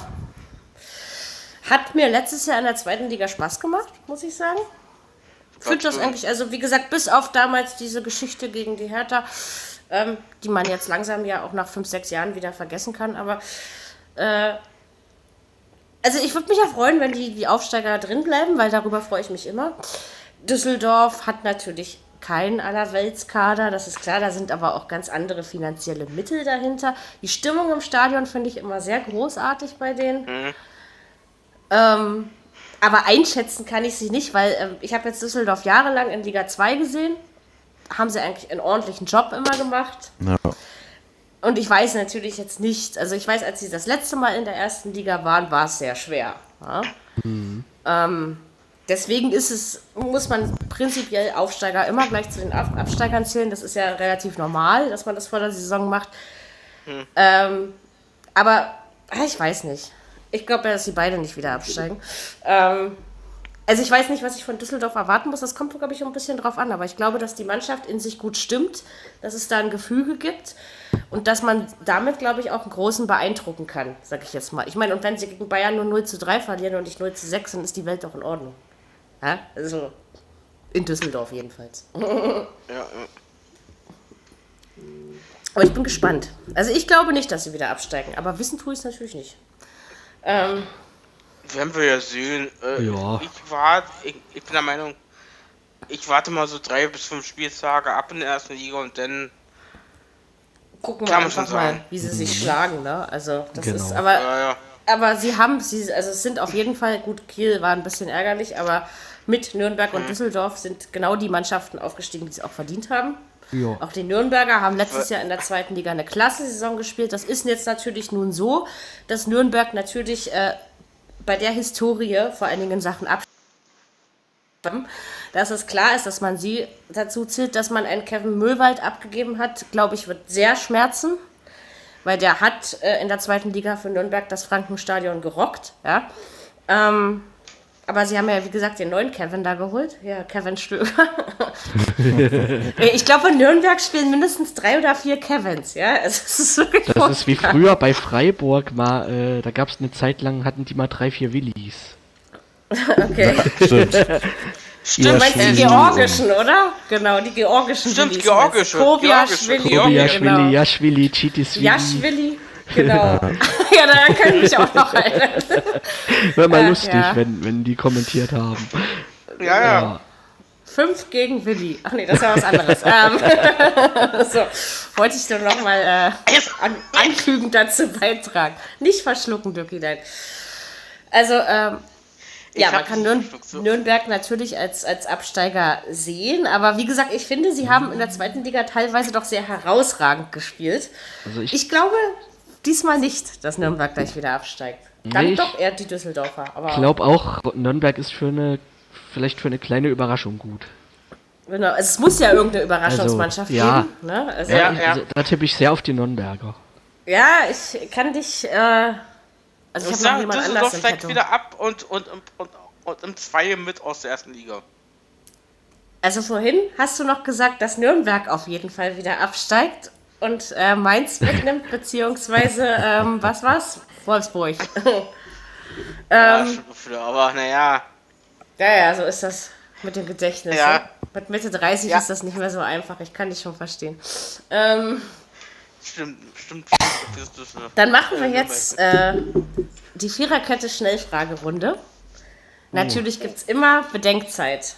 Hat mir letztes Jahr in der zweiten Liga Spaß gemacht, muss ich sagen finde das eigentlich, also wie gesagt, bis auf damals diese Geschichte gegen die Hertha, ähm, die man jetzt langsam ja auch nach fünf, sechs Jahren wieder vergessen kann, aber äh, also ich würde mich ja freuen, wenn die, die Aufsteiger drin bleiben, weil darüber freue ich mich immer. Düsseldorf hat natürlich keinen Allerweltskader, das ist klar, da sind aber auch ganz andere finanzielle Mittel dahinter. Die Stimmung im Stadion finde ich immer sehr großartig bei denen. Mhm. Ähm, aber einschätzen kann ich sie nicht, weil ähm, ich habe jetzt Düsseldorf jahrelang in Liga 2 gesehen. Haben sie eigentlich einen ordentlichen Job immer gemacht. Ja. Und ich weiß natürlich jetzt nicht, also ich weiß, als sie das letzte Mal in der ersten Liga waren, war es sehr schwer. Ja? Mhm. Ähm, deswegen ist es, muss man prinzipiell Aufsteiger immer gleich zu den Absteigern zählen. Das ist ja relativ normal, dass man das vor der Saison macht. Mhm. Ähm, aber ah, ich weiß nicht. Ich glaube ja, dass sie beide nicht wieder absteigen. Ähm, also ich weiß nicht, was ich von Düsseldorf erwarten muss. Das kommt, glaube ich, ein bisschen drauf an. Aber ich glaube, dass die Mannschaft in sich gut stimmt, dass es da ein Gefüge gibt. Und dass man damit, glaube ich, auch einen großen beeindrucken kann, sag ich jetzt mal. Ich meine, und wenn sie gegen Bayern nur 0 zu 3 verlieren und nicht 0 zu 6, dann ist die Welt doch in Ordnung. Ja? Also in Düsseldorf jedenfalls. Ja, ja. Aber ich bin gespannt. Also ich glaube nicht, dass sie wieder absteigen, aber wissen tue ich es natürlich nicht. Ähm, Werden wir ja sehen. Äh, Ja. Ich, warte, ich, ich bin der Meinung, ich warte mal so drei bis fünf Spieltage ab in der ersten Liga und dann. gucken wir einfach mal, wie sie sich schlagen. Ne? Also das Genau. ist, aber Ja, ja. Aber sie haben, sie, also es sind auf jeden Fall, gut, Kiel war ein bisschen ärgerlich, aber mit Nürnberg Mhm. und Düsseldorf sind genau die Mannschaften aufgestiegen, die es auch verdient haben. Ja. Auch die Nürnberger haben letztes Jahr in der zweiten Liga eine klasse Saison gespielt. Das ist jetzt natürlich nun so, dass Nürnberg natürlich äh, bei der Historie vor allen Dingen in Sachen Abstieg dass es klar ist, dass man sie dazu zählt, dass man einen Kevin Möwald abgegeben hat, glaube ich, wird sehr schmerzen weil der hat äh, in der zweiten Liga für Nürnberg das Frankenstadion gerockt, ja. Ähm, aber sie haben ja, wie gesagt, den neuen Kevin da geholt. Ja, Kevin Stöger. ich glaube, in Nürnberg spielen mindestens drei oder vier Kevins, ja. Es ist wirklich Das ist wie früher bei Freiburg mal, äh, da gab es eine Zeit lang, hatten die mal drei, vier Willis. Okay. Stimmt. Stimmt, Du meinst die georgischen, oder? Genau, die georgischen Stimmt, Willis. georgische, Kobiaschwili. Kobiaschwili, genau. Jaschwili, Chitiswili. Jaschwili. Genau. ja, da ich mich auch noch erinnern. Wäre mal Ach, lustig, ja. wenn, wenn die kommentiert haben. Ja, ja. Ja. Fünf gegen Willi. Ach nee, das war was anderes. ähm, so, wollte ich nur noch mal äh, an, anfügend dazu beitragen. Nicht verschlucken, Dirkie, nein. Also, ähm, ja, man kann Nürn. Nürnberg natürlich als, als Absteiger sehen, aber wie gesagt, ich finde, sie haben in der zweiten Liga teilweise doch sehr herausragend gespielt. Also ich, Ich glaube diesmal nicht, dass Nürnberg gleich wieder absteigt. Dann Nee, ich doch eher die Düsseldorfer. Aber glaube auch, Nürnberg ist für eine, vielleicht für eine kleine Überraschung gut. genau, also es muss ja irgendeine Überraschungsmannschaft Also, ja. geben. Ne? Also, Ja, ich, ja. Also, da tippe ich sehr auf die Nürnberger. Ja, ich kann dich. Äh, also Ich ich habe noch sag, jemand Düsseldorf steigt wieder ab und, und, und, und, und im Zwei mit aus der ersten Liga. Also vorhin hast du noch gesagt, dass Nürnberg auf jeden Fall wieder absteigt und äh, Mainz wegnimmt, beziehungsweise ähm, was war's? Wolfsburg. Ja, ähm, dafür, aber naja. ja, ja, so ist das mit dem Gedächtnis. Ja. Ne? Mit Mitte 30 Ja. ist das nicht mehr so einfach. Ich kann dich schon verstehen. Ähm, Stimmt, stimmt. das, Dann machen wir Äh, jetzt äh, die Viererkette Schnellfragerunde. Natürlich gibt es immer Bedenkzeit.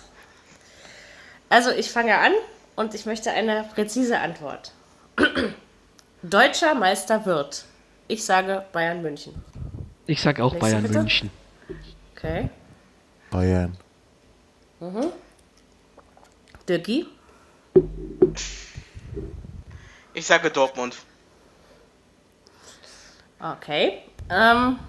Also ich fange an und ich möchte eine präzise Antwort. Deutscher Meister wird. Ich sage Bayern München. Ich sag auch Nächste Bayern bitte. München. Okay. Bayern. Dirki? Ich sage Dortmund. Okay. Ähm.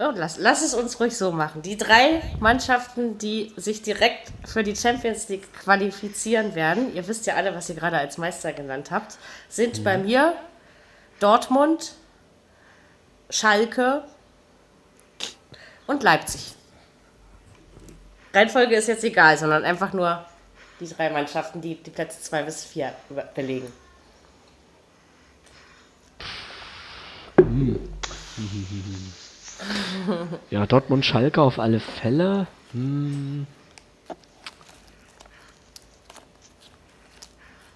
Oh, lass, lass es uns ruhig so machen. Die drei Mannschaften, die sich direkt für die Champions League qualifizieren werden, ihr wisst ja alle, was ihr gerade als Meister genannt habt, sind bei mir Dortmund, Schalke und Leipzig. Reihenfolge ist jetzt egal, sondern einfach nur die drei Mannschaften, die die Plätze zwei bis vier belegen. Ja, Dortmund Schalke auf alle Fälle. Hm.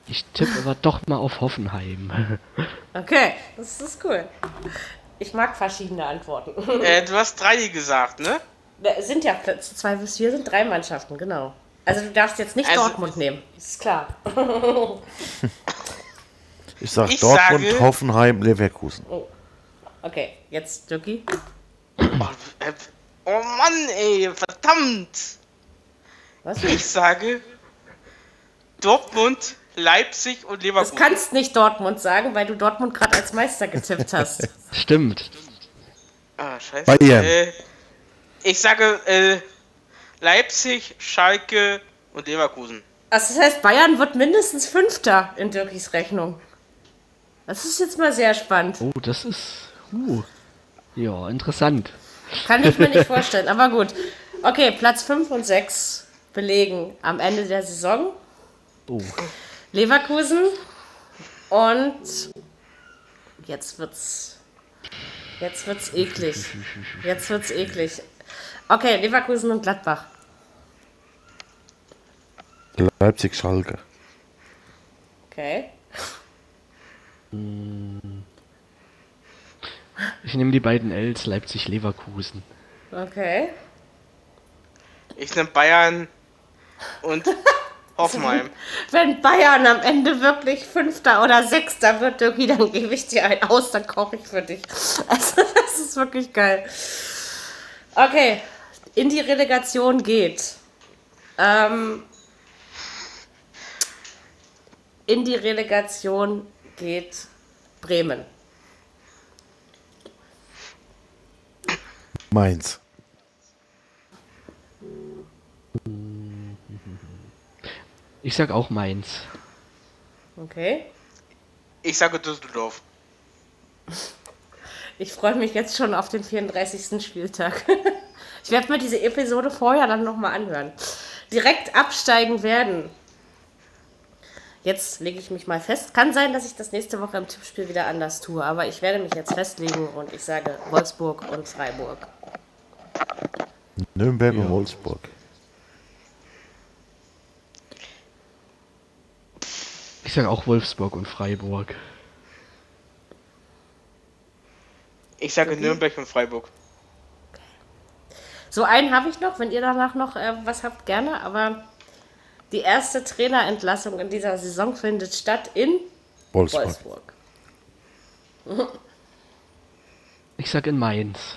Ich tippe aber doch mal auf Hoffenheim. Okay, das ist cool. Ich mag verschiedene Antworten. Äh, du hast drei gesagt, ne? Da sind ja Plätze 2 bis 4 sind drei Mannschaften, genau. Also du darfst jetzt nicht Also- Dortmund nehmen, ist klar. Ich sag Ich Dortmund, sage- Hoffenheim, Leverkusen. Okay, jetzt Dirki. Oh, Mann, ey, verdammt! Was? Ich sage Dortmund, Leipzig und Das Leverkusen. kannst nicht Dortmund sagen, weil du Dortmund gerade als Meister getippt hast. Stimmt. Ah, scheiße. Bayern. Äh, ich sage äh, Leipzig, Schalke und Leverkusen. Also das heißt, Bayern wird mindestens Fünfter in Dirkis Rechnung. Das ist jetzt mal sehr spannend. Oh, das ist. Uh. Ja, interessant. Kann ich mir nicht vorstellen, aber gut. Okay, Platz 5 und 6 belegen am Ende der Saison. Oh. Leverkusen und jetzt wird's jetzt wird's eklig. Jetzt wird's eklig. Okay, Leverkusen und Gladbach. Leipzig, Schalke. Okay. Ich nehme die beiden Ls, Leipzig-Leverkusen. Okay. Ich nehme Bayern und Hoffenheim. Wenn Bayern am Ende wirklich Fünfter oder Sechster wird, Dirki, dann gebe ich dir einen aus, dann koche ich für dich. Also, das ist wirklich geil. Okay, in die Relegation geht. Ähm, in die Relegation geht Bremen. Mainz. Ich sag auch Mainz. Okay. Ich sage Düsseldorf. Ich freue mich jetzt schon auf den 34. Spieltag. Ich werde mir diese Episode vorher dann nochmal anhören. Direkt absteigen werden. Jetzt lege ich mich mal fest. Kann sein, dass ich das nächste Woche im Tippspiel wieder anders tue, aber ich werde mich jetzt festlegen und ich sage Wolfsburg und Freiburg. Nürnberg und Wolfsburg. Ich sag auch Wolfsburg und Freiburg. Ich sage Nürnberg und Freiburg. So einen habe ich noch, wenn ihr danach noch äh, was habt, gerne, aber die erste Trainerentlassung in dieser Saison findet statt in Wolfsburg. Wolfsburg. Ich sag in Mainz.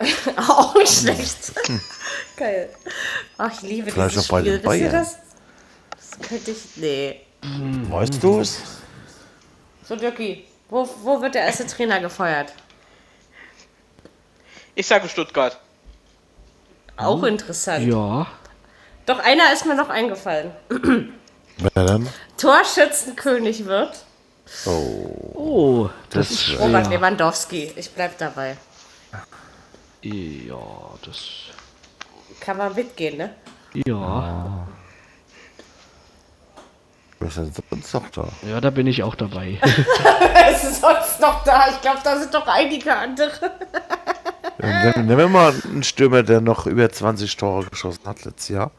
Auch nicht schlecht. Geil. Ach, ich liebe Vielleicht dieses auch bei den. Wisst ihr Bayern. das? Das könnte ich. Nee. Weißt du es? So, Dirki, wo, wo wird der erste Trainer gefeuert? Ich sage Stuttgart. Auch interessant. Ja. Doch einer ist mir noch eingefallen. Wer denn? Torschützenkönig wird Oh, das, Das ist ist Robert schwer. Lewandowski. Ich bleib dabei. Ja, das. Kann man mitgehen, ne? Ja. Wer ist denn sonst noch da? Ja, da bin ich auch dabei. Es ist sonst noch da. Ich glaube, da sind doch einige andere. Dann Nehmen wir mal einen Stürmer, der noch über 20 Tore geschossen hat letztes Jahr.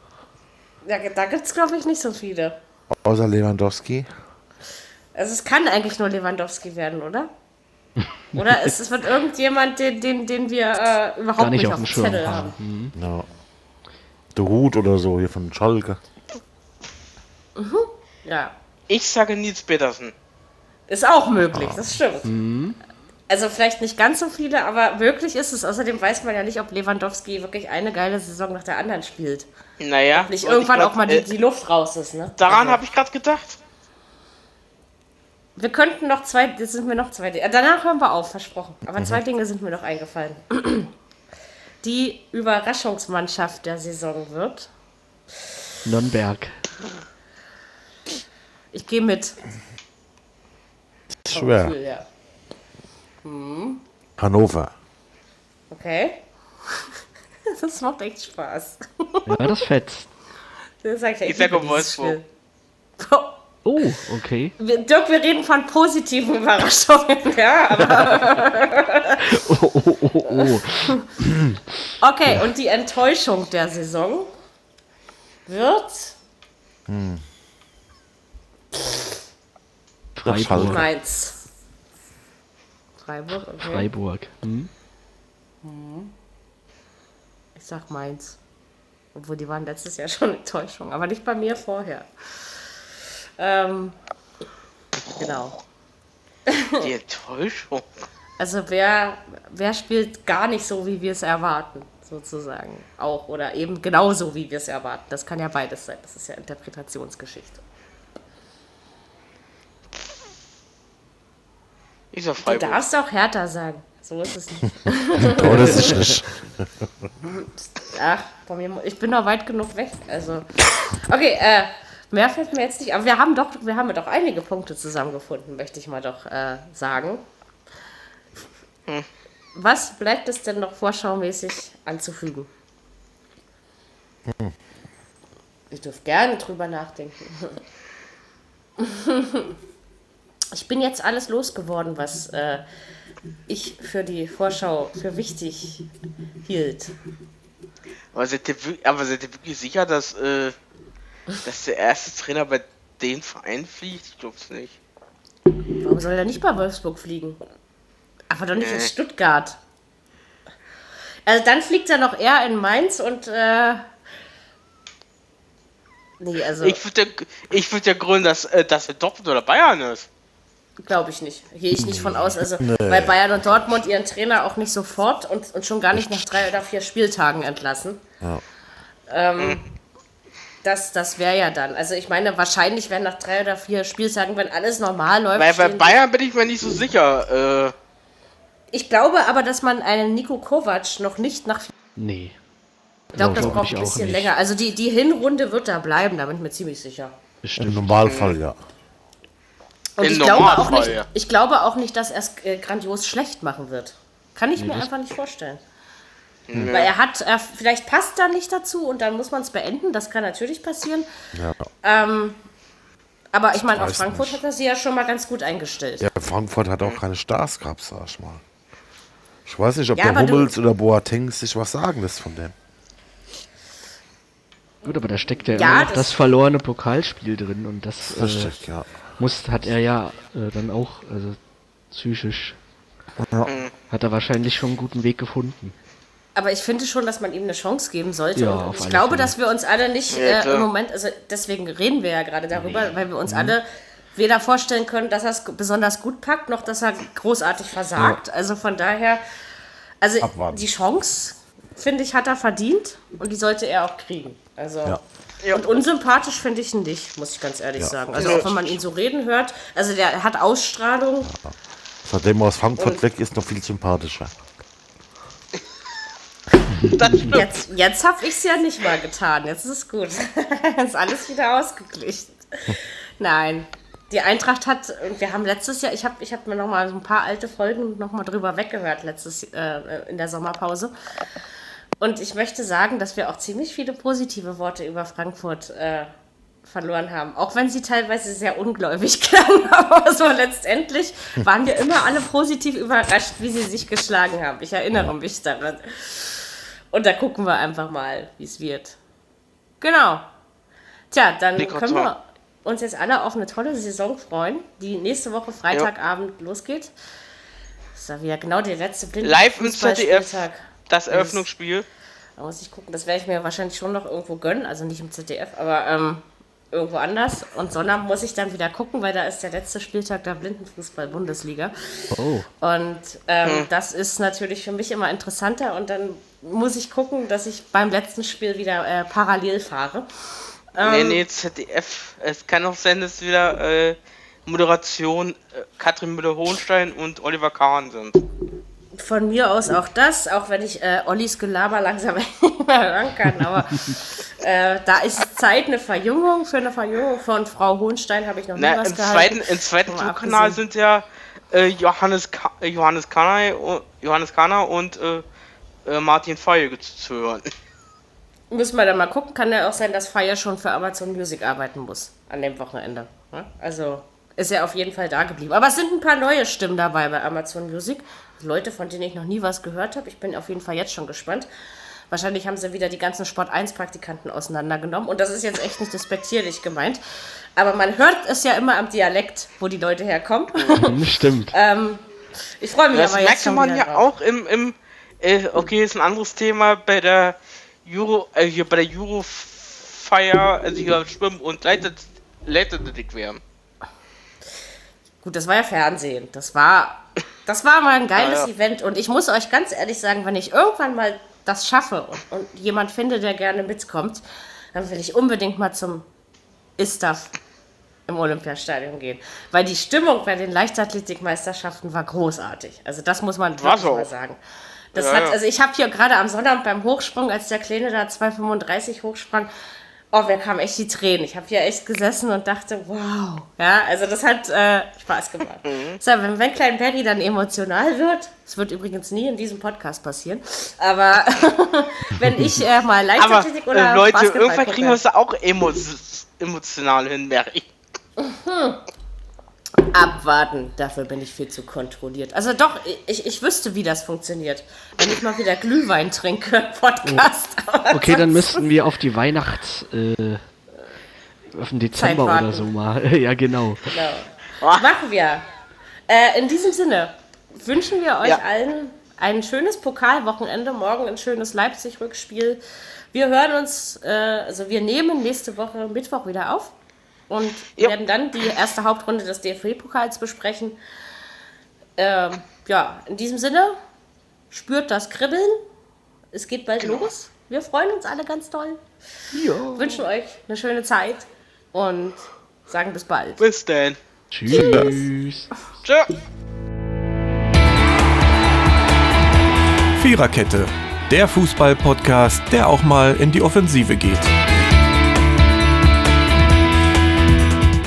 Ja, da gibt es, glaube ich, nicht so viele. Außer Lewandowski. Also es kann eigentlich nur Lewandowski werden, oder? Oder es, es wird irgendjemand, den, den, den wir äh, überhaupt Gar nicht nicht auf auf dem Schirm Zettel haben. haben. Ja. Der Hut oder so, hier von Schalke. Ja, Ich sage Nils Petersen. ist auch möglich, das stimmt. Also vielleicht nicht ganz so viele, aber möglich ist es. Außerdem weiß man ja nicht, ob Lewandowski wirklich eine geile Saison nach der anderen spielt. Naja. Nicht und ich irgendwann glaub, auch mal die, äh, die Luft raus ist, ne? Daran Also, habe ich gerade gedacht. Wir könnten noch zwei, das sind mir noch zwei Dinge. Danach hören wir auf, versprochen. Aber zwei Dinge sind mir noch eingefallen. Die Überraschungsmannschaft der Saison wird. Nürnberg. Ich gehe mit. Ist schwer. Gefühl, ja. Hannover. Okay. Das macht echt Spaß. Ja, das fetzt. Das sag ich, ja, Ich sage Wolfsburg. Oh, okay. Wir, Dirk, wir reden von positiven Überraschungen, ja, aber Oh, oh, oh, oh. okay, und die Enttäuschung der Saison wird Schalke. Freiburg. Mainz. Freiburg, okay. Freiburg. Hm? Ich sag Mainz. Obwohl die waren letztes Jahr schon Enttäuschung, aber nicht bei mir vorher. Ähm, genau. Die Enttäuschung. Also wer, wer spielt gar nicht so, wie wir es erwarten, sozusagen. Auch. Oder eben genauso, wie wir es erwarten. Das kann ja beides sein. Das ist ja Interpretationsgeschichte. Ich sag Du Freiburg. darfst auch härter sagen. So ist es nicht. Oh, das ist nicht. Ach, bei mir, ich bin noch weit genug weg. Also, okay, äh, mehr fällt mir jetzt nicht. Aber wir haben doch, wir haben ja doch einige Punkte zusammengefunden, möchte ich mal doch äh, sagen. Was bleibt es denn noch vorschaumäßig anzufügen? Ich dürfte gerne drüber nachdenken. Ich bin jetzt alles losgeworden, was äh, ich für die Vorschau für wichtig hielt. Aber seid ihr, aber seid ihr wirklich sicher, dass, äh, dass der erste Trainer bei den Verein fliegt? Ich glaub's nicht. Warum soll er nicht bei Wolfsburg fliegen? Aber doch nicht in Nee. Stuttgart. Also dann fliegt er noch eher in Mainz und äh, nee, also Ich würde ja, ich würd ja gründen, dass, äh, dass er Dortmund oder Bayern ist. glaube ich nicht. Gehe ich nicht von aus. Also weil Bayern und Dortmund ihren Trainer auch nicht sofort und, und schon gar nicht nach drei oder vier Spieltagen entlassen. Ja. Ähm, das das wäre ja dann. Also ich meine, wahrscheinlich werden nach drei oder vier Spieltagen, wenn alles normal läuft. Weil bei Bayern bin ich mir nicht so sicher. Äh, Ich glaube aber, dass man einen Nico Kovac noch nicht nach Nee. Ich glaube, das glaub braucht ein bisschen länger. Also die, die Hinrunde wird da bleiben, da bin ich mir ziemlich sicher. Im Bestimmt. Normalfall, ja. Und Im ich glaube, auch nicht, ja. ich glaube auch nicht, dass er es äh, grandios schlecht machen wird. Kann ich mir einfach nicht vorstellen. Weil er hat, er, vielleicht passt da nicht dazu und dann muss man es beenden. Das kann natürlich passieren. ja. Ähm, aber ich meine, auf Frankfurt nicht. hat er sie ja schon mal ganz gut eingestellt. Ja, Frankfurt hat auch keine Stars gehabt, sag ich mal. Ich weiß nicht, ob Ja, der Hummels oder Boateng sich was sagen lässt von dem. Gut, aber da steckt ja, Ja, immer noch das- das, verlorene Pokalspiel drin und das äh, Richtig, ja. muss, hat er ja äh, dann auch, also psychisch, Ja. hat er wahrscheinlich schon einen guten Weg gefunden. Aber ich finde schon, dass man ihm eine Chance geben sollte. Ja, ich glaube, Fälle. dass wir uns alle nicht Ja, äh, im Moment, also deswegen reden wir ja gerade darüber, weil wir Mhm. uns alle weder vorstellen können, dass er es besonders gut packt, noch dass er großartig versagt. Also von daher, also Abwarten. die Chance, finde ich, hat er verdient und die sollte er auch kriegen. Also. Ja. Ja. Und unsympathisch finde ich ihn nicht, muss ich ganz ehrlich Ja. sagen. Also Ja. auch wenn man ihn so reden hört, also der hat Ausstrahlung. Seitdem er aus Frankfurt Und- weg ist, noch viel sympathischer. Jetzt, jetzt habe ich es ja nicht mal getan. Jetzt ist es gut. ist alles wieder ausgeglichen. Nein. Die Eintracht hat, wir haben letztes Jahr, ich habe ich hab mir noch mal so ein paar alte Folgen noch mal drüber weggehört, letztes äh, in der Sommerpause. Und ich möchte sagen, dass wir auch ziemlich viele positive Worte über Frankfurt äh, verloren haben. Auch wenn sie teilweise sehr ungläubig klangen. Aber so letztendlich waren wir immer alle positiv überrascht, wie sie sich geschlagen haben. Ich erinnere mich daran. Und da gucken wir einfach mal, wie es wird. Genau. Tja, dann Nico, können wir uns jetzt alle auf eine tolle Saison freuen, die nächste Woche Freitagabend losgeht. Das ist ja wieder genau der letzte blinde Live im ZDF. Das Eröffnungsspiel. Da muss ich gucken, das werde ich mir wahrscheinlich schon noch irgendwo gönnen, also nicht im ZDF, aber ähm, irgendwo anders. Und Sonnabend muss ich dann wieder gucken, weil da ist der letzte Spieltag der Blindenfußball-Bundesliga. Oh. Und ähm, das ist natürlich für mich immer interessanter und dann muss ich gucken, dass ich beim letzten Spiel wieder äh, parallel fahre. nee, Ähm, nee, ZDF. Es kann auch sein, dass wieder äh, Moderation äh, Katrin Müller-Hohenstein und Oliver Kahn sind. Von mir aus auch das, auch wenn ich äh, Ollis Gelaber langsam nicht mehr hören kann. Aber äh, da ist Zeit, eine Verjüngung. Für eine Verjüngung von Frau Hohenstein habe ich noch nie Na, was im gehalten. zweiten, im zweiten Mal Kanal abgesehen. sind ja äh, Johannes, Ka äh, Johannes Kanai, Johannes Kana und äh, äh, Martin Feige zu, hören. Müssen wir dann mal gucken. Kann ja auch sein, dass Fire schon für Amazon Music arbeiten muss an dem Wochenende. Ja? Also ist er auf jeden Fall da geblieben. Aber es sind ein paar neue Stimmen dabei bei Amazon Music. Leute, von denen ich noch nie was gehört habe. Ich bin auf jeden Fall jetzt schon gespannt. Wahrscheinlich haben sie wieder die ganzen Sport 1 Praktikanten auseinandergenommen. Und das ist jetzt echt nicht despektierlich gemeint. Aber man hört es ja immer am Dialekt, wo die Leute herkommen. Stimmt. Ich freue mich Das aber jetzt merkt schon man ja drauf. auch im, im äh, okay, ist ein anderes Thema bei der Euro, äh, hier bei der Eurofeier, also hier Schwimmen und Leitet, Leiterdetik werden. Gut, das war ja Fernsehen. Das war, das war mal ein geiles Ja, ja. Event. Und ich muss euch ganz ehrlich sagen, wenn ich irgendwann mal das schaffe und, und jemand finde, der gerne mitkommt, dann will ich unbedingt mal zum Istaf im Olympiastadion gehen. Weil die Stimmung bei den Leichtathletikmeisterschaften war großartig. Also das muss man wirklich so. mal sagen. Das Ja, hat, also ich habe hier gerade am Sonntag beim Hochsprung, als der Kleine da 2,35 hochsprang, oh, mir kamen echt die Tränen. Ich habe hier echt gesessen und dachte, wow. Ja, also das hat äh, Spaß gemacht. Mhm. So, wenn, wenn Klein Barry dann emotional wird, das wird übrigens nie in diesem Podcast passieren, aber wenn ich äh, mal Aber Leichtathletik oder äh, Leute, Basketball irgendwann gucke, kriegen wir es auch emo emotional hin, Mary. Abwarten, dafür bin ich viel zu kontrolliert. Also doch, ich, ich wüsste, wie das funktioniert. Wenn ich mal wieder Glühwein trinke, Podcast. Aber Okay, dann müssten wir auf die Weihnachts... Äh, auf den Dezember oder so mal. ja, genau. Genau. Machen wir. Äh, in diesem Sinne wünschen wir euch Ja. allen ein schönes Pokalwochenende. Morgen ein schönes Leipzig-Rückspiel. Wir hören uns, äh, also wir nehmen nächste Woche Mittwoch wieder auf und Ja. werden dann die erste Hauptrunde des DFB-Pokals besprechen. Ähm, ja, in diesem Sinne, spürt das Kribbeln. Es geht bald los. Wir freuen uns alle ganz doll. Wünschen euch eine schöne Zeit und sagen bis bald. Bis denn. Tschüss. Tschö. Viererkette, der Fußball-Podcast, der auch mal in die Offensive geht.